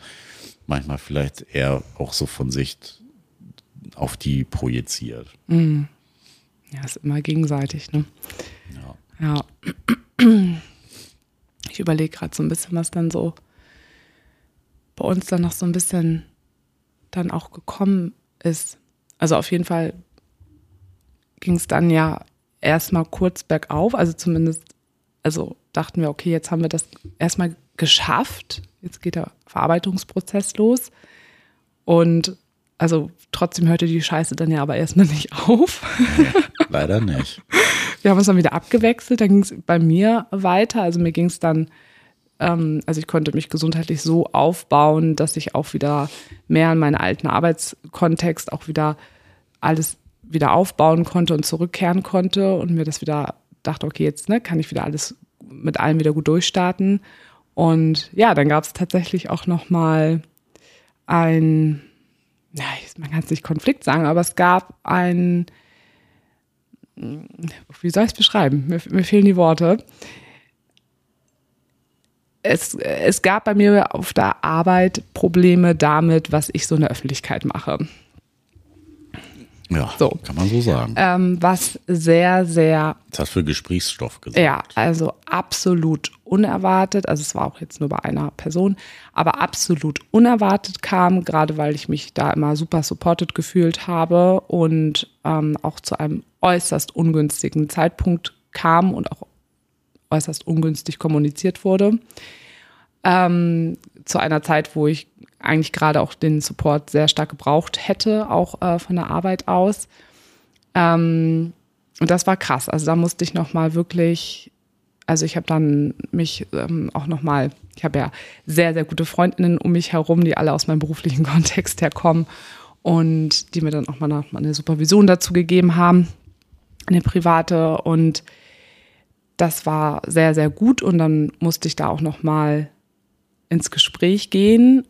manchmal vielleicht eher auch so von Sicht auf die projiziert. Ja, ist immer gegenseitig, ne? Ja. Ja. Ich überlege gerade so ein bisschen, was dann so bei uns dann noch so ein bisschen dann auch gekommen ist. Also auf jeden Fall ging es dann ja erstmal kurz bergauf, also zumindest, also dachten wir, okay, jetzt haben wir das erstmal geschafft. Jetzt geht der Verarbeitungsprozess los. Und also trotzdem hörte die Scheiße dann ja aber erstmal nicht auf. Leider nicht. Wir haben uns dann wieder abgewechselt, dann ging es bei mir weiter. Also mir ging es dann, ähm, also ich konnte mich gesundheitlich so aufbauen, dass ich auch wieder mehr in meinen alten Arbeitskontext auch wieder alles wieder aufbauen konnte und zurückkehren konnte und mir das wieder dachte, okay, jetzt ne, kann ich wieder alles mit allem wieder gut durchstarten. Und ja, dann gab es tatsächlich auch noch mal ein, ja, man kann es nicht Konflikt sagen, aber es gab ein wie soll ich es beschreiben? Mir, mir fehlen die Worte. Es, es gab bei mir auf der Arbeit Probleme damit, was ich so in der Öffentlichkeit mache. Ja, So. kann man so sagen. Ähm, was sehr, sehr Das hat für Gesprächsstoff gesagt. Ja, also absolut unerwartet. Also es war auch jetzt nur bei einer Person, aber absolut unerwartet kam, gerade weil ich mich da immer super supported gefühlt habe und ähm, auch zu einem äußerst ungünstigen Zeitpunkt kam und auch äußerst ungünstig kommuniziert wurde. Ähm, zu einer Zeit, wo ich eigentlich gerade auch den Support sehr stark gebraucht hätte, auch äh, von der Arbeit aus. Ähm, und das war krass. Also da musste ich nochmal wirklich, also ich habe dann mich ähm, auch nochmal, ich habe ja sehr, sehr gute Freundinnen um mich herum, die alle aus meinem beruflichen Kontext herkommen und die mir dann auch mal eine Supervision dazu gegeben haben, eine private. Und das war sehr, sehr gut. Und dann musste ich da auch nochmal ins Gespräch gehen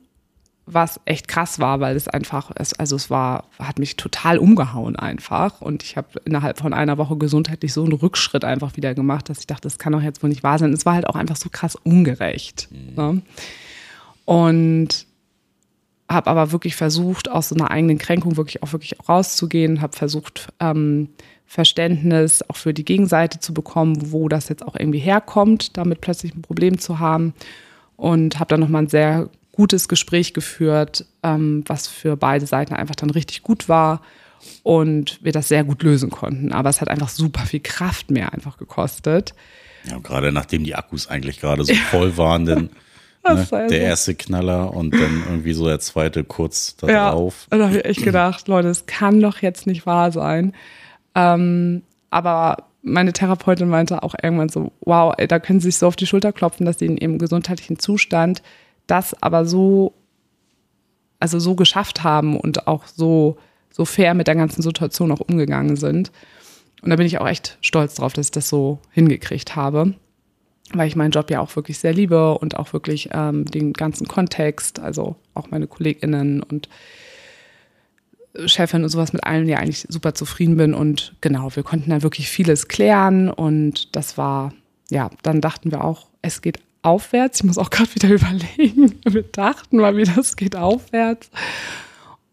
was echt krass war, weil es einfach, also es war, hat mich total umgehauen einfach. Und ich habe innerhalb von einer Woche gesundheitlich so einen Rückschritt einfach wieder gemacht, dass ich dachte, das kann doch jetzt wohl nicht wahr sein. Es war halt auch einfach so krass ungerecht. Mhm. Ne? Und habe aber wirklich versucht, aus so einer eigenen Kränkung wirklich auch wirklich rauszugehen, habe versucht, ähm, Verständnis auch für die Gegenseite zu bekommen, wo das jetzt auch irgendwie herkommt, damit plötzlich ein Problem zu haben. Und habe dann nochmal ein sehr gutes Gespräch geführt, ähm, was für beide Seiten einfach dann richtig gut war und wir das sehr gut lösen konnten. Aber es hat einfach super viel Kraft mehr einfach gekostet. Ja, gerade nachdem die Akkus eigentlich gerade so voll waren, denn ne, der erste Knaller und dann irgendwie so der zweite kurz darauf. Ja, da habe ich echt gedacht, Leute, es kann doch jetzt nicht wahr sein. Ähm, aber meine Therapeutin meinte auch irgendwann so, wow, ey, da können sie sich so auf die Schulter klopfen, dass sie in ihrem gesundheitlichen Zustand das aber so, also so geschafft haben und auch so, so fair mit der ganzen Situation auch umgegangen sind. Und da bin ich auch echt stolz drauf, dass ich das so hingekriegt habe, weil ich meinen Job ja auch wirklich sehr liebe und auch wirklich ähm, den ganzen Kontext, also auch meine KollegInnen und Chefin und sowas mit allen ja eigentlich super zufrieden bin. Und genau, wir konnten da wirklich vieles klären und das war, ja, dann dachten wir auch, es geht aufwärts. Ich muss auch gerade wieder überlegen. Wir dachten mal wieder, es geht aufwärts.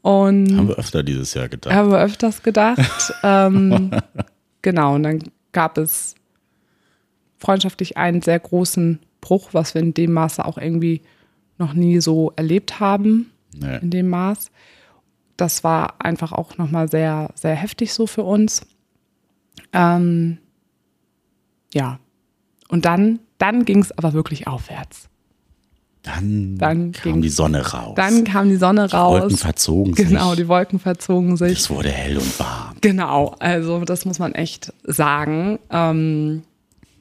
Und haben wir öfter dieses Jahr gedacht. Haben wir öfters gedacht. ähm, genau, und dann gab es freundschaftlich einen sehr großen Bruch, was wir in dem Maße auch irgendwie noch nie so erlebt haben. Nee. In dem Maß. Das war einfach auch nochmal sehr, sehr heftig so für uns. Ähm, ja. Und dann dann ging es aber wirklich aufwärts. Dann, dann kam die Sonne raus. Dann kam die Sonne raus. Die Wolken verzogen sich. Genau, die Wolken verzogen sich. Es wurde hell und warm. Genau, also das muss man echt sagen. Ähm,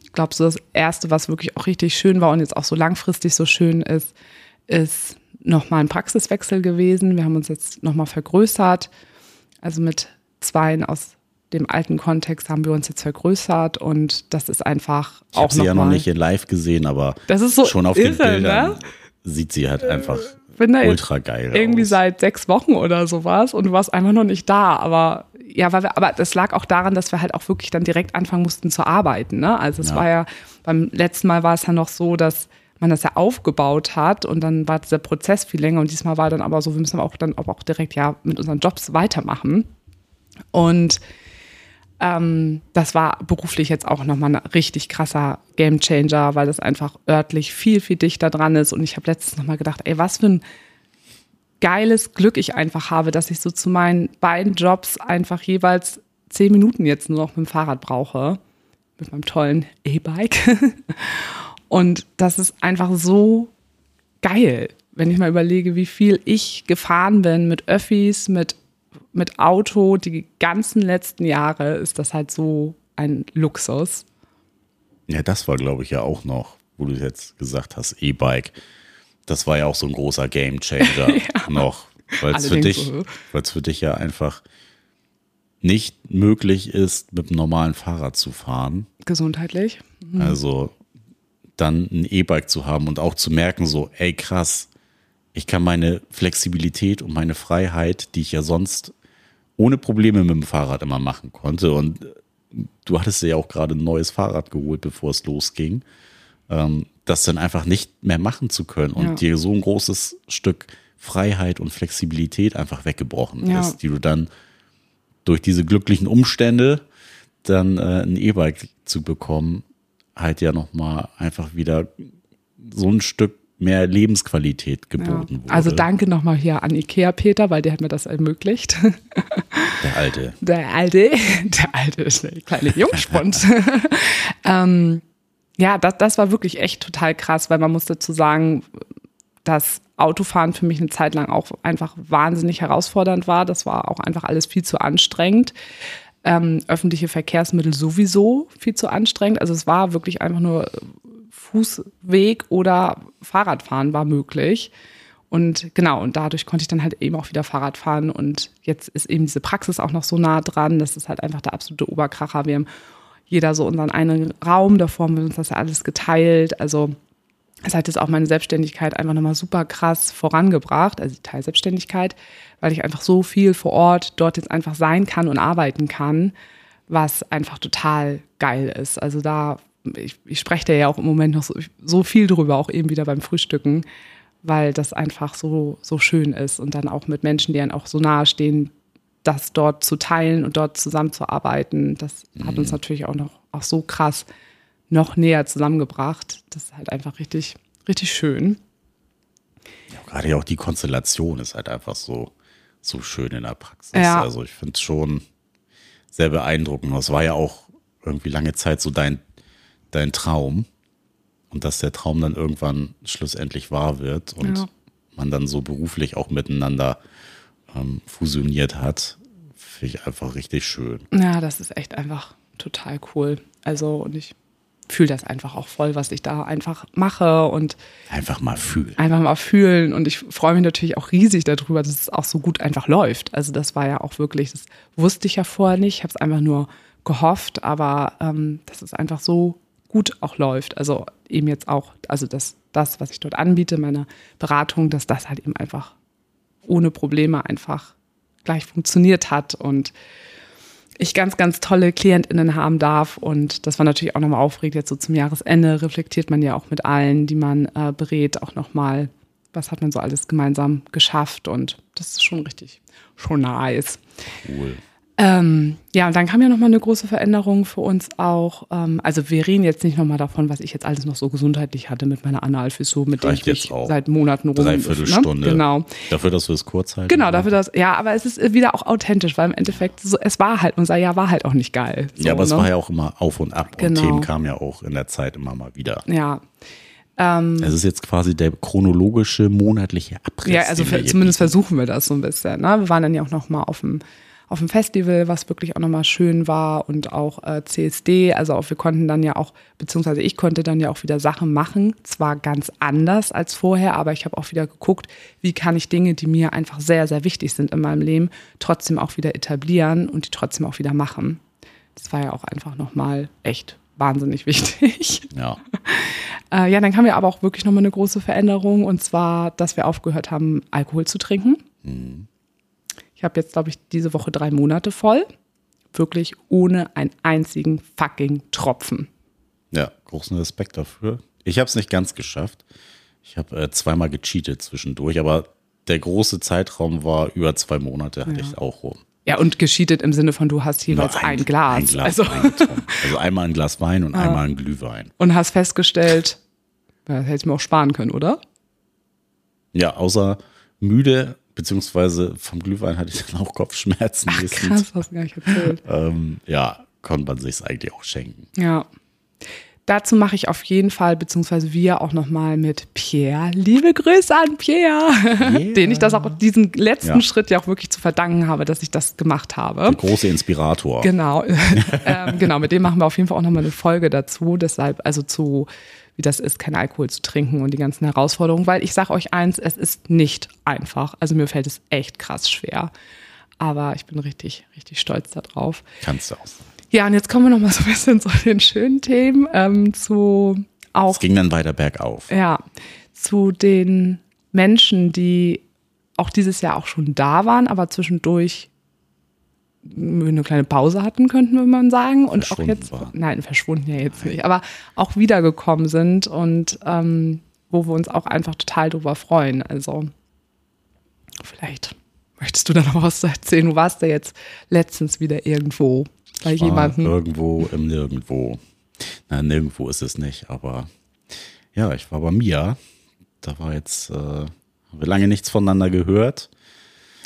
ich glaube, so das Erste, was wirklich auch richtig schön war und jetzt auch so langfristig so schön ist, ist nochmal ein Praxiswechsel gewesen. Wir haben uns jetzt nochmal vergrößert. Also mit Zweien aus dem alten Kontext haben wir uns jetzt vergrößert und das ist einfach ich auch. Ich habe sie ja noch nicht in live gesehen, aber so schon auf irre, den Bildern ne? sieht sie halt einfach ultra geil Irgendwie aus. seit sechs Wochen oder sowas und du warst einfach noch nicht da, aber ja, weil wir, aber das lag auch daran, dass wir halt auch wirklich dann direkt anfangen mussten zu arbeiten. Ne? Also es ja. war ja, beim letzten Mal war es ja noch so, dass man das ja aufgebaut hat und dann war dieser Prozess viel länger und diesmal war dann aber so, wir müssen auch dann auch direkt ja mit unseren Jobs weitermachen. Und ähm, das war beruflich jetzt auch nochmal ein richtig krasser Gamechanger, weil das einfach örtlich viel, viel dichter dran ist. Und ich habe letztens nochmal gedacht, ey, was für ein geiles Glück ich einfach habe, dass ich so zu meinen beiden Jobs einfach jeweils zehn Minuten jetzt nur noch mit dem Fahrrad brauche. Mit meinem tollen E-Bike. Und das ist einfach so geil, wenn ich mal überlege, wie viel ich gefahren bin mit Öffis, mit mit Auto die ganzen letzten Jahre ist das halt so ein Luxus. Ja, das war, glaube ich, ja auch noch, wo du jetzt gesagt hast, E-Bike. Das war ja auch so ein großer Game Changer ja. noch, weil es für dich, es für dich ja einfach nicht möglich ist, mit einem normalen Fahrrad zu fahren. Gesundheitlich. Mhm. Also dann ein E-Bike zu haben und auch zu merken, so, ey krass, ich kann meine Flexibilität und meine Freiheit, die ich ja sonst ohne Probleme mit dem Fahrrad immer machen konnte. Und du hattest ja auch gerade ein neues Fahrrad geholt, bevor es losging. Ähm, das dann einfach nicht mehr machen zu können und ja. dir so ein großes Stück Freiheit und Flexibilität einfach weggebrochen ja. ist, die du dann durch diese glücklichen Umstände dann äh, ein E-Bike zu bekommen, halt ja nochmal einfach wieder so ein Stück mehr Lebensqualität geboten ja. wurde. Also danke nochmal hier an Ikea Peter, weil der hat mir das ermöglicht. Der alte. Der alte, der alte ist eine kleine Jungspund. ähm, ja, das, das war wirklich echt total krass, weil man muss dazu sagen, dass Autofahren für mich eine Zeit lang auch einfach wahnsinnig herausfordernd war. Das war auch einfach alles viel zu anstrengend. Ähm, öffentliche Verkehrsmittel sowieso viel zu anstrengend. Also es war wirklich einfach nur Fußweg oder Fahrradfahren war möglich. Und genau, und dadurch konnte ich dann halt eben auch wieder Fahrrad fahren. Und jetzt ist eben diese Praxis auch noch so nah dran. Das ist halt einfach der absolute Oberkracher. Wir haben jeder so unseren einen Raum, davor haben wir uns das ja alles geteilt. Also es hat jetzt auch meine Selbstständigkeit einfach nochmal super krass vorangebracht, also die Teilselbstständigkeit, weil ich einfach so viel vor Ort dort jetzt einfach sein kann und arbeiten kann, was einfach total geil ist. Also da, ich, ich spreche da ja auch im Moment noch so, so viel drüber, auch eben wieder beim Frühstücken, weil das einfach so, so schön ist und dann auch mit Menschen, die einem auch so nahe stehen, das dort zu teilen und dort zusammenzuarbeiten, das hat uns mhm. natürlich auch noch auch so krass noch näher zusammengebracht. Das ist halt einfach richtig, richtig schön. Ja, gerade auch die Konstellation ist halt einfach so, so schön in der Praxis. Ja. Also ich finde es schon sehr beeindruckend. Das war ja auch irgendwie lange Zeit so dein, dein Traum. Und dass der Traum dann irgendwann schlussendlich wahr wird und ja. man dann so beruflich auch miteinander ähm, fusioniert hat, finde ich einfach richtig schön. Ja, das ist echt einfach total cool. Also, und ich fühle das einfach auch voll, was ich da einfach mache und einfach mal fühlen. Einfach mal fühlen und ich freue mich natürlich auch riesig darüber, dass es auch so gut einfach läuft. Also das war ja auch wirklich, das wusste ich ja vorher nicht, ich habe es einfach nur gehofft, aber ähm, dass es einfach so gut auch läuft. Also eben jetzt auch, also das, das, was ich dort anbiete, meine Beratung, dass das halt eben einfach ohne Probleme einfach gleich funktioniert hat und ich ganz, ganz tolle KlientInnen haben darf. Und das war natürlich auch nochmal aufregend. Jetzt so zum Jahresende reflektiert man ja auch mit allen, die man äh, berät, auch nochmal, was hat man so alles gemeinsam geschafft. Und das ist schon richtig, schon nice. Cool. Ähm, ja, und dann kam ja nochmal eine große Veränderung für uns auch. Ähm, also wir reden jetzt nicht nochmal davon, was ich jetzt alles noch so gesundheitlich hatte mit meiner Analphysio, mit der ich mich seit Monaten rum. Dreiviertelstunde. Ne? Genau. Dafür, dass wir es kurz halten. Genau, dafür, dass, ja, aber es ist wieder auch authentisch, weil im Endeffekt, so, es war halt, unser Jahr war halt auch nicht geil. So, ja, aber ne? es war ja auch immer auf und ab genau. und Themen kamen ja auch in der Zeit immer mal wieder. Ja. Ähm, es ist jetzt quasi der chronologische monatliche Abriss. Ja, also für, zumindest versuchen wir das so ein bisschen. Ne? Wir waren dann ja auch noch mal auf dem auf dem Festival, was wirklich auch nochmal schön war und auch äh, CSD. Also auch wir konnten dann ja auch, beziehungsweise ich konnte dann ja auch wieder Sachen machen. Zwar ganz anders als vorher, aber ich habe auch wieder geguckt, wie kann ich Dinge, die mir einfach sehr, sehr wichtig sind in meinem Leben, trotzdem auch wieder etablieren und die trotzdem auch wieder machen. Das war ja auch einfach nochmal echt wahnsinnig wichtig. Ja. äh, ja, dann kam ja aber auch wirklich nochmal eine große Veränderung und zwar, dass wir aufgehört haben, Alkohol zu trinken. Mhm. Ich habe jetzt, glaube ich, diese Woche drei Monate voll. Wirklich ohne einen einzigen fucking Tropfen. Ja, großen Respekt dafür. Ich habe es nicht ganz geschafft. Ich habe äh, zweimal gecheatet zwischendurch, aber der große Zeitraum war über zwei Monate, hatte ja. ich auch rum. Ja, und gescheatet im Sinne von, du hast jeweils ein, ein, Glas. Ein Glas also. also einmal ein Glas Wein und ah. einmal ein Glühwein. Und hast festgestellt, das hätte ich mir auch sparen können, oder? Ja, außer müde beziehungsweise vom Glühwein hatte ich dann auch Kopfschmerzen. Ach, krass, hast du gar nicht erzählt. ähm, ja, konnte man sich eigentlich auch schenken. Ja. Dazu mache ich auf jeden Fall, beziehungsweise wir auch nochmal mit Pierre. Liebe Grüße an Pierre, yeah. den ich das auch diesen letzten ja. Schritt ja auch wirklich zu verdanken habe, dass ich das gemacht habe. Der große Inspirator. Genau. ähm, genau, mit dem machen wir auf jeden Fall auch nochmal eine Folge dazu. Deshalb, also zu wie das ist, kein Alkohol zu trinken und die ganzen Herausforderungen, weil ich sage euch eins, es ist nicht einfach. Also mir fällt es echt krass schwer. Aber ich bin richtig, richtig stolz darauf. Kannst du auch. Ja, und jetzt kommen wir noch mal so ein bisschen zu den schönen Themen, ähm, zu auch. Es ging dann weiter bergauf. Ja, zu den Menschen, die auch dieses Jahr auch schon da waren, aber zwischendurch eine kleine Pause hatten, könnten wir mal sagen. Und auch jetzt, war. nein, verschwunden ja jetzt nicht, aber auch wiedergekommen sind und ähm, wo wir uns auch einfach total drüber freuen. Also vielleicht möchtest du da noch was erzählen. Du warst ja jetzt letztens wieder irgendwo bei jemandem. Irgendwo im Nirgendwo. Nein, nirgendwo ist es nicht, aber ja, ich war bei Mia. Da war jetzt, äh, haben wir lange nichts voneinander gehört.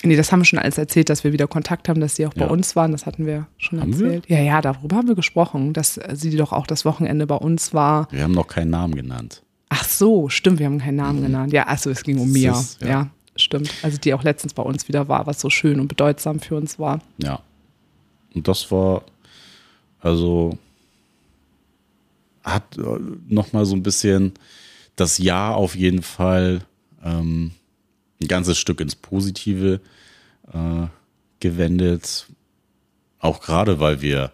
Nee, das haben wir schon alles erzählt, dass wir wieder Kontakt haben, dass sie auch ja. bei uns waren. Das hatten wir schon haben erzählt. Wir? Ja, ja, darüber haben wir gesprochen, dass sie doch auch das Wochenende bei uns war. Wir haben noch keinen Namen genannt. Ach so, stimmt, wir haben keinen Namen mhm. genannt. Ja, achso, es ging um Mia. Ist, ja. ja, stimmt. Also die auch letztens bei uns wieder war, was so schön und bedeutsam für uns war. Ja. Und das war, also, hat äh, nochmal so ein bisschen das Jahr auf jeden Fall ähm, ein ganzes Stück ins Positive äh, gewendet. Auch gerade, weil wir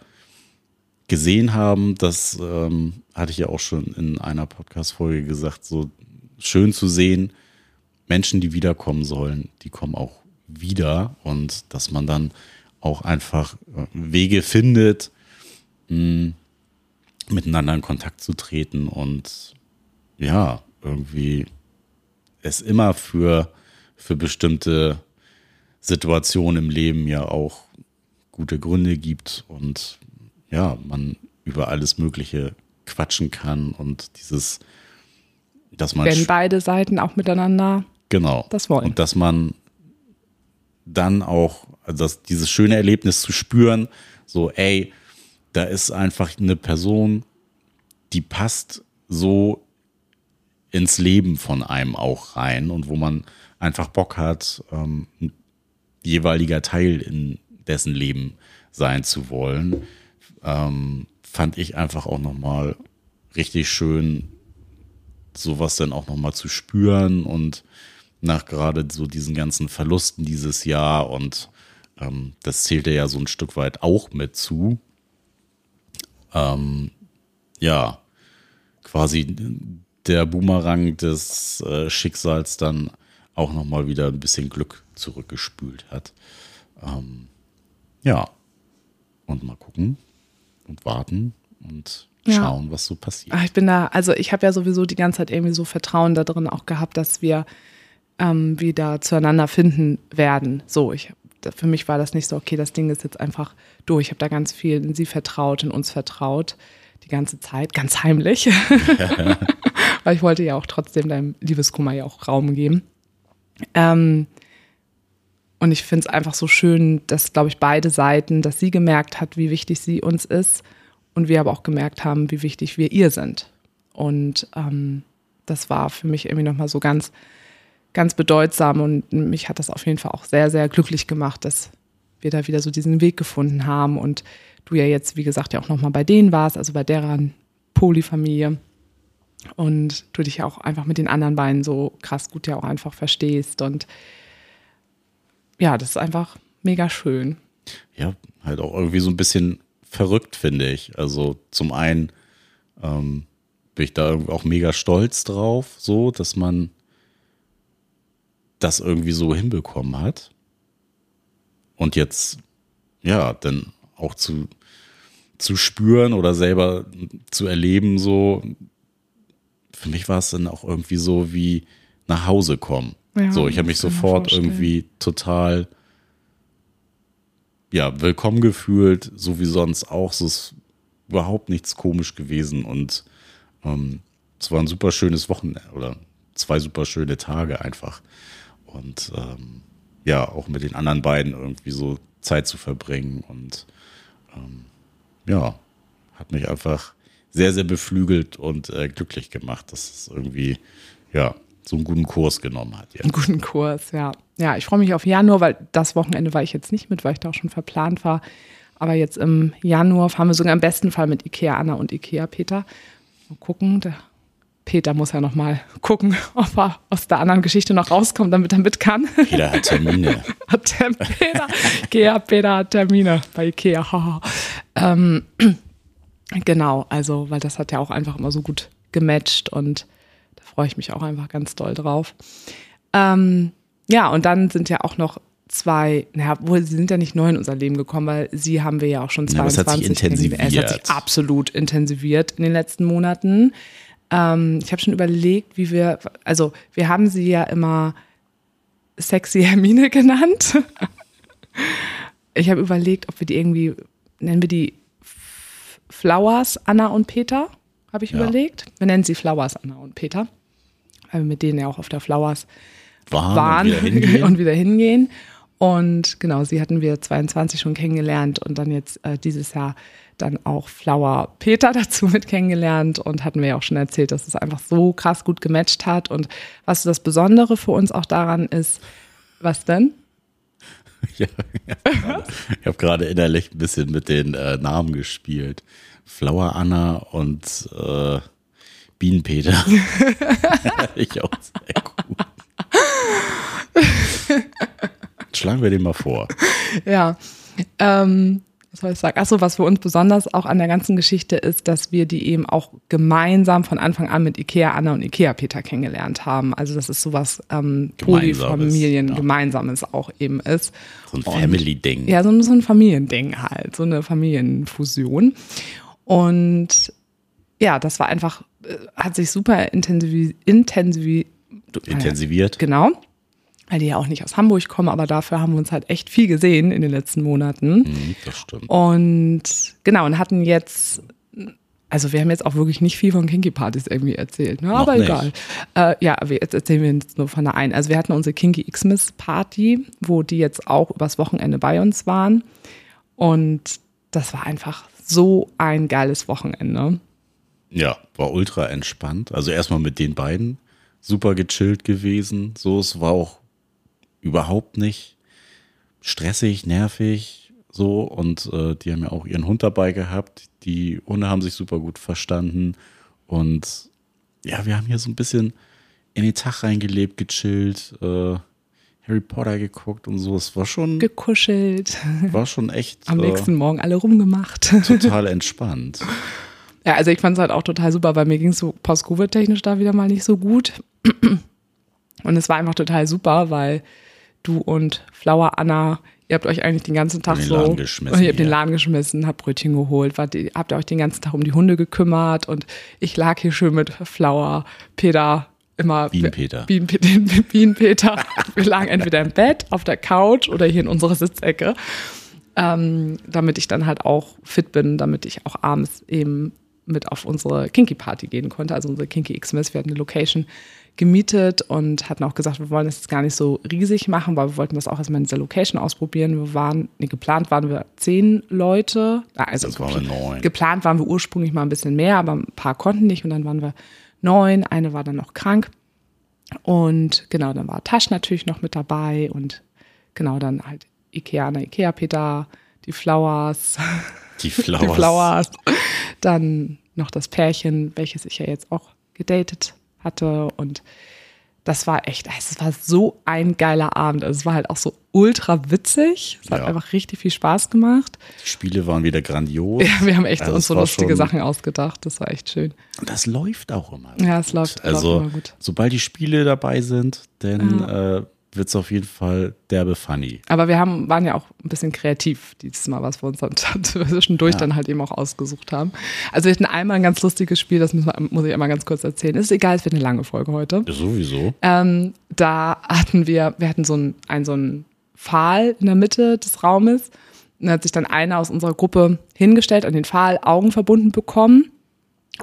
gesehen haben, das ähm, hatte ich ja auch schon in einer Podcast-Folge gesagt, so schön zu sehen, Menschen, die wiederkommen sollen, die kommen auch wieder und dass man dann auch einfach äh, Wege findet, mh, miteinander in Kontakt zu treten und ja, irgendwie es immer für, für bestimmte Situationen im Leben ja auch gute Gründe gibt und ja, man über alles Mögliche quatschen kann und dieses, dass man. Wenn beide Seiten auch miteinander genau, das wollen. Und dass man dann auch, also das, dieses schöne Erlebnis zu spüren, so, ey, da ist einfach eine Person, die passt so ins Leben von einem auch rein und wo man einfach Bock hat, ähm, ein jeweiliger Teil in dessen Leben sein zu wollen, ähm, fand ich einfach auch nochmal richtig schön, sowas dann auch nochmal zu spüren und nach gerade so diesen ganzen Verlusten dieses Jahr und ähm, das zählte ja so ein Stück weit auch mit zu. Ähm, ja, quasi der Boomerang des äh, Schicksals dann auch nochmal wieder ein bisschen Glück zurückgespült hat. Ähm, ja, und mal gucken und warten und schauen, ja. was so passiert. Ach, ich bin da, also ich habe ja sowieso die ganze Zeit irgendwie so Vertrauen da drin auch gehabt, dass wir ähm, wieder zueinander finden werden. So, ich für mich war das nicht so, okay, das Ding ist jetzt einfach durch. Ich habe da ganz viel in sie vertraut, in uns vertraut, die ganze Zeit, ganz heimlich. Weil ich wollte ja auch trotzdem deinem Liebeskummer ja auch Raum geben. Ähm, und ich finde es einfach so schön, dass, glaube ich, beide Seiten, dass sie gemerkt hat, wie wichtig sie uns ist und wir aber auch gemerkt haben, wie wichtig wir ihr sind. Und ähm, das war für mich irgendwie nochmal so ganz, ganz bedeutsam und mich hat das auf jeden Fall auch sehr, sehr glücklich gemacht, dass wir da wieder so diesen Weg gefunden haben und du ja jetzt, wie gesagt, ja auch nochmal bei denen warst, also bei deren Polyfamilie und du dich auch einfach mit den anderen beiden so krass gut ja auch einfach verstehst und ja, das ist einfach mega schön. Ja, halt auch irgendwie so ein bisschen verrückt, finde ich. Also zum einen ähm, bin ich da auch mega stolz drauf, so, dass man das irgendwie so hinbekommen hat. Und jetzt, ja, dann auch zu, zu spüren oder selber zu erleben, so, für mich war es dann auch irgendwie so wie nach Hause kommen. Ja, so, ich habe mich sofort irgendwie total ja, willkommen gefühlt, so wie sonst auch. Es ist überhaupt nichts komisch gewesen und ähm, es war ein super schönes Wochenende oder zwei super schöne Tage einfach. Und ähm, ja, auch mit den anderen beiden irgendwie so Zeit zu verbringen und ähm, ja, hat mich einfach sehr, sehr beflügelt und äh, glücklich gemacht, dass es irgendwie, ja, so einen guten Kurs genommen hat. Ja. Einen guten Kurs, ja. Ja, ich freue mich auf Januar, weil das Wochenende war ich jetzt nicht mit, weil ich da auch schon verplant war. Aber jetzt im Januar fahren wir sogar im besten Fall mit Ikea Anna und Ikea Peter. Mal gucken, der Peter muss ja noch mal gucken, ob er aus der anderen Geschichte noch rauskommt, damit er mit kann. Peter hat Termine. Peter, Ikea, Peter hat Termine bei Ikea. ähm, genau, also, weil das hat ja auch einfach immer so gut gematcht und da freue ich mich auch einfach ganz doll drauf. Ähm, ja, und dann sind ja auch noch zwei, naja, wohl, sie sind ja nicht neu in unser Leben gekommen, weil sie haben wir ja auch schon 22. Ja, es hat sich intensiviert. Es hat sich absolut intensiviert in den letzten Monaten. Ähm, ich habe schon überlegt, wie wir, also wir haben sie ja immer sexy Hermine genannt. ich habe überlegt, ob wir die irgendwie, nennen wir die Flowers, Anna und Peter, habe ich ja. überlegt. Wir nennen sie Flowers, Anna und Peter, weil wir mit denen ja auch auf der Flowers waren, waren und, wieder und, wieder hingehen. Und genau, sie hatten wir 22 schon kennengelernt und dann jetzt äh, dieses Jahr dann auch Flower Peter dazu mit kennengelernt und hatten wir ja auch schon erzählt, dass es einfach so krass gut gematcht hat. Und was das Besondere für uns auch daran ist, was denn? ja, ich habe gerade innerlich ein bisschen mit den äh, Namen gespielt. Flower Anna und äh, Bienenpeter. ich auch sehr gut. Schlagen wir den mal vor. Ja. Ähm, was soll ich sagen? Achso, was für uns besonders auch an der ganzen Geschichte ist, dass wir die eben auch gemeinsam von Anfang an mit Ikea Anna und Ikea Peter kennengelernt haben. Also das ist sowas ähm, Polyfamilien ja. gemeinsames auch eben ist. So ein Family-Ding. Ja, so, so ein Familiending halt, so eine Familienfusion. Und ja, das war einfach, äh, hat sich super intensiv, intensiv, intensiviert. Genau weil die ja auch nicht aus Hamburg kommen, aber dafür haben wir uns halt echt viel gesehen in den letzten Monaten. Mhm, das stimmt. Und genau, und hatten jetzt, also wir haben jetzt auch wirklich nicht viel von Kinky-Partys irgendwie erzählt, ne? aber nicht. egal. Äh, ja, jetzt erzählen wir jetzt nur von der einen. Also wir hatten unsere Kinky Xmas Party, wo die jetzt auch übers Wochenende bei uns waren. Und das war einfach so ein geiles Wochenende. Ja, war ultra entspannt. Also erstmal mit den beiden super gechillt gewesen. So, es war auch überhaupt nicht stressig, nervig, so. Und äh, die haben ja auch ihren Hund dabei gehabt. Die Hunde haben sich super gut verstanden. Und ja, wir haben hier so ein bisschen in den Tag reingelebt, gechillt, äh, Harry Potter geguckt und so. Es war schon. Gekuschelt. War schon echt. Am nächsten äh, Morgen alle rumgemacht. Total entspannt. Ja, also ich fand es halt auch total super, weil mir ging es so post-Covid-technisch da wieder mal nicht so gut. Und es war einfach total super, weil du und Flower Anna, ihr habt euch eigentlich den ganzen Tag den so, Laden geschmissen, ihr habt ja. den Laden geschmissen, habt Brötchen geholt, wart, habt ihr euch den ganzen Tag um die Hunde gekümmert und ich lag hier schön mit Flower, Peter, immer Bienenpeter. Bienenpeter. Bienenpeter. wir lagen entweder im Bett, auf der Couch oder hier in unserer Sitzecke, ähm, damit ich dann halt auch fit bin, damit ich auch abends eben mit auf unsere Kinky Party gehen konnte, also unsere Kinky Xmas. Wir hatten eine Location gemietet und hatten auch gesagt, wir wollen das jetzt gar nicht so riesig machen, weil wir wollten das auch erstmal in dieser Location ausprobieren. Wir waren, nee, geplant waren wir zehn Leute. Ah, also das waren wir neun. Geplant waren wir ursprünglich mal ein bisschen mehr, aber ein paar konnten nicht und dann waren wir neun. Eine war dann noch krank. Und genau, dann war Tasch natürlich noch mit dabei und genau, dann halt Ikea, na Ikea Peter, die Flowers. Die Flowers. Die Flowers. Dann noch das Pärchen, welches ich ja jetzt auch gedatet hatte und das war echt, es war so ein geiler Abend. Also es war halt auch so ultra witzig. Es hat ja. einfach richtig viel Spaß gemacht. Die Spiele waren wieder grandios. Ja, wir haben echt also uns so lustige Sachen ausgedacht. Das war echt schön. Und das läuft auch immer. Ja, es läuft, also, läuft immer gut. Sobald die Spiele dabei sind, dann ja. äh, wird es auf jeden Fall derbe funny. Aber wir haben, waren ja auch ein bisschen kreativ dieses Mal, was wir uns dann zwischendurch ja. dann halt eben auch ausgesucht haben. Also wir hatten einmal ein ganz lustiges Spiel, das muss, muss ich einmal ganz kurz erzählen. Ist egal, es wird eine lange Folge heute. Ja, sowieso. Ähm, da hatten wir, wir hatten so einen, einen, so einen Pfahl in der Mitte des Raumes. Und da hat sich dann einer aus unserer Gruppe hingestellt, an den Pfahl Augen verbunden bekommen.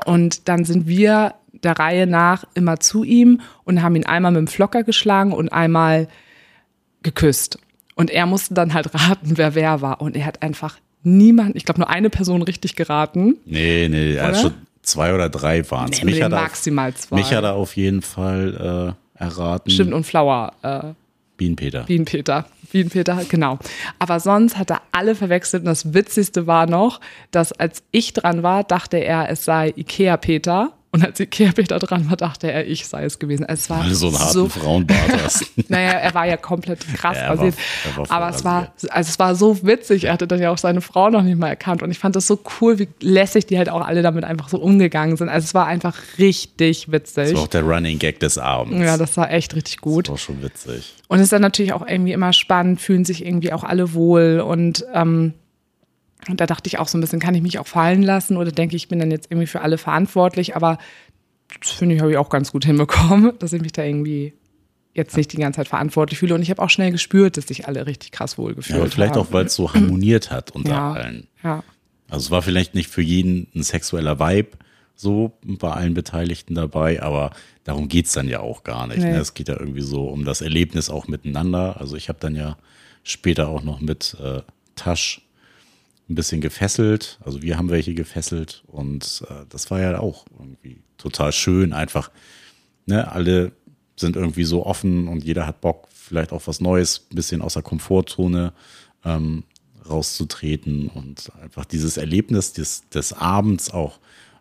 Und dann sind wir der Reihe nach immer zu ihm und haben ihn einmal mit dem Flocker geschlagen und einmal geküsst. Und er musste dann halt raten, wer wer war. Und er hat einfach niemand, ich glaube nur eine Person richtig geraten. Nee, nee, also zwei oder drei waren es. Nee, maximal zwei. Mich hat er auf jeden Fall äh, erraten. Stimmt, und Flower. Äh, Bienenpeter. Bienenpeter. Bienenpeter, genau. Aber sonst hat er alle verwechselt. Und das Witzigste war noch, dass als ich dran war, dachte er, es sei Ikea-Peter. Und als Ikea-Peter dran war, dachte er, ich sei es gewesen. Es war Weil so einen harten so, Frauenbart hast. naja, er war ja komplett krass ja, war Aber es war, also es war so witzig. Er hatte dann ja auch seine Frau noch nicht mal erkannt. Und ich fand das so cool, wie lässig die halt auch alle damit einfach so umgegangen sind. Also es war einfach richtig witzig. Das war auch der Running Gag des Abends. Ja, das war echt richtig gut. Das war schon witzig. Und es ist dann natürlich auch irgendwie immer spannend, fühlen sich irgendwie auch alle wohl und ähm, und da dachte ich auch so ein bisschen, kann ich mich auch fallen lassen oder denke ich, bin dann jetzt irgendwie für alle verantwortlich, aber das finde ich, habe ich auch ganz gut hinbekommen, dass ich mich da irgendwie jetzt nicht die ganze Zeit verantwortlich fühle. Und ich habe auch schnell gespürt, dass sich alle richtig krass wohlgefühlt haben. Ja, vielleicht haben. auch, weil es so harmoniert hat unter ja, allen. Ja. Also es war vielleicht nicht für jeden ein sexueller Vibe so bei allen Beteiligten dabei, aber darum geht es dann ja auch gar nicht. Nee. Ne? Es geht ja irgendwie so um das Erlebnis auch miteinander. Also ich habe dann ja später auch noch mit äh, Tasch ein bisschen gefesselt. Also wir haben welche gefesselt und äh, das war ja auch irgendwie total schön. Einfach, ne, alle sind irgendwie so offen und jeder hat Bock vielleicht auch was Neues, ein bisschen aus der Komfortzone ähm, rauszutreten und einfach dieses Erlebnis des, des Abends auch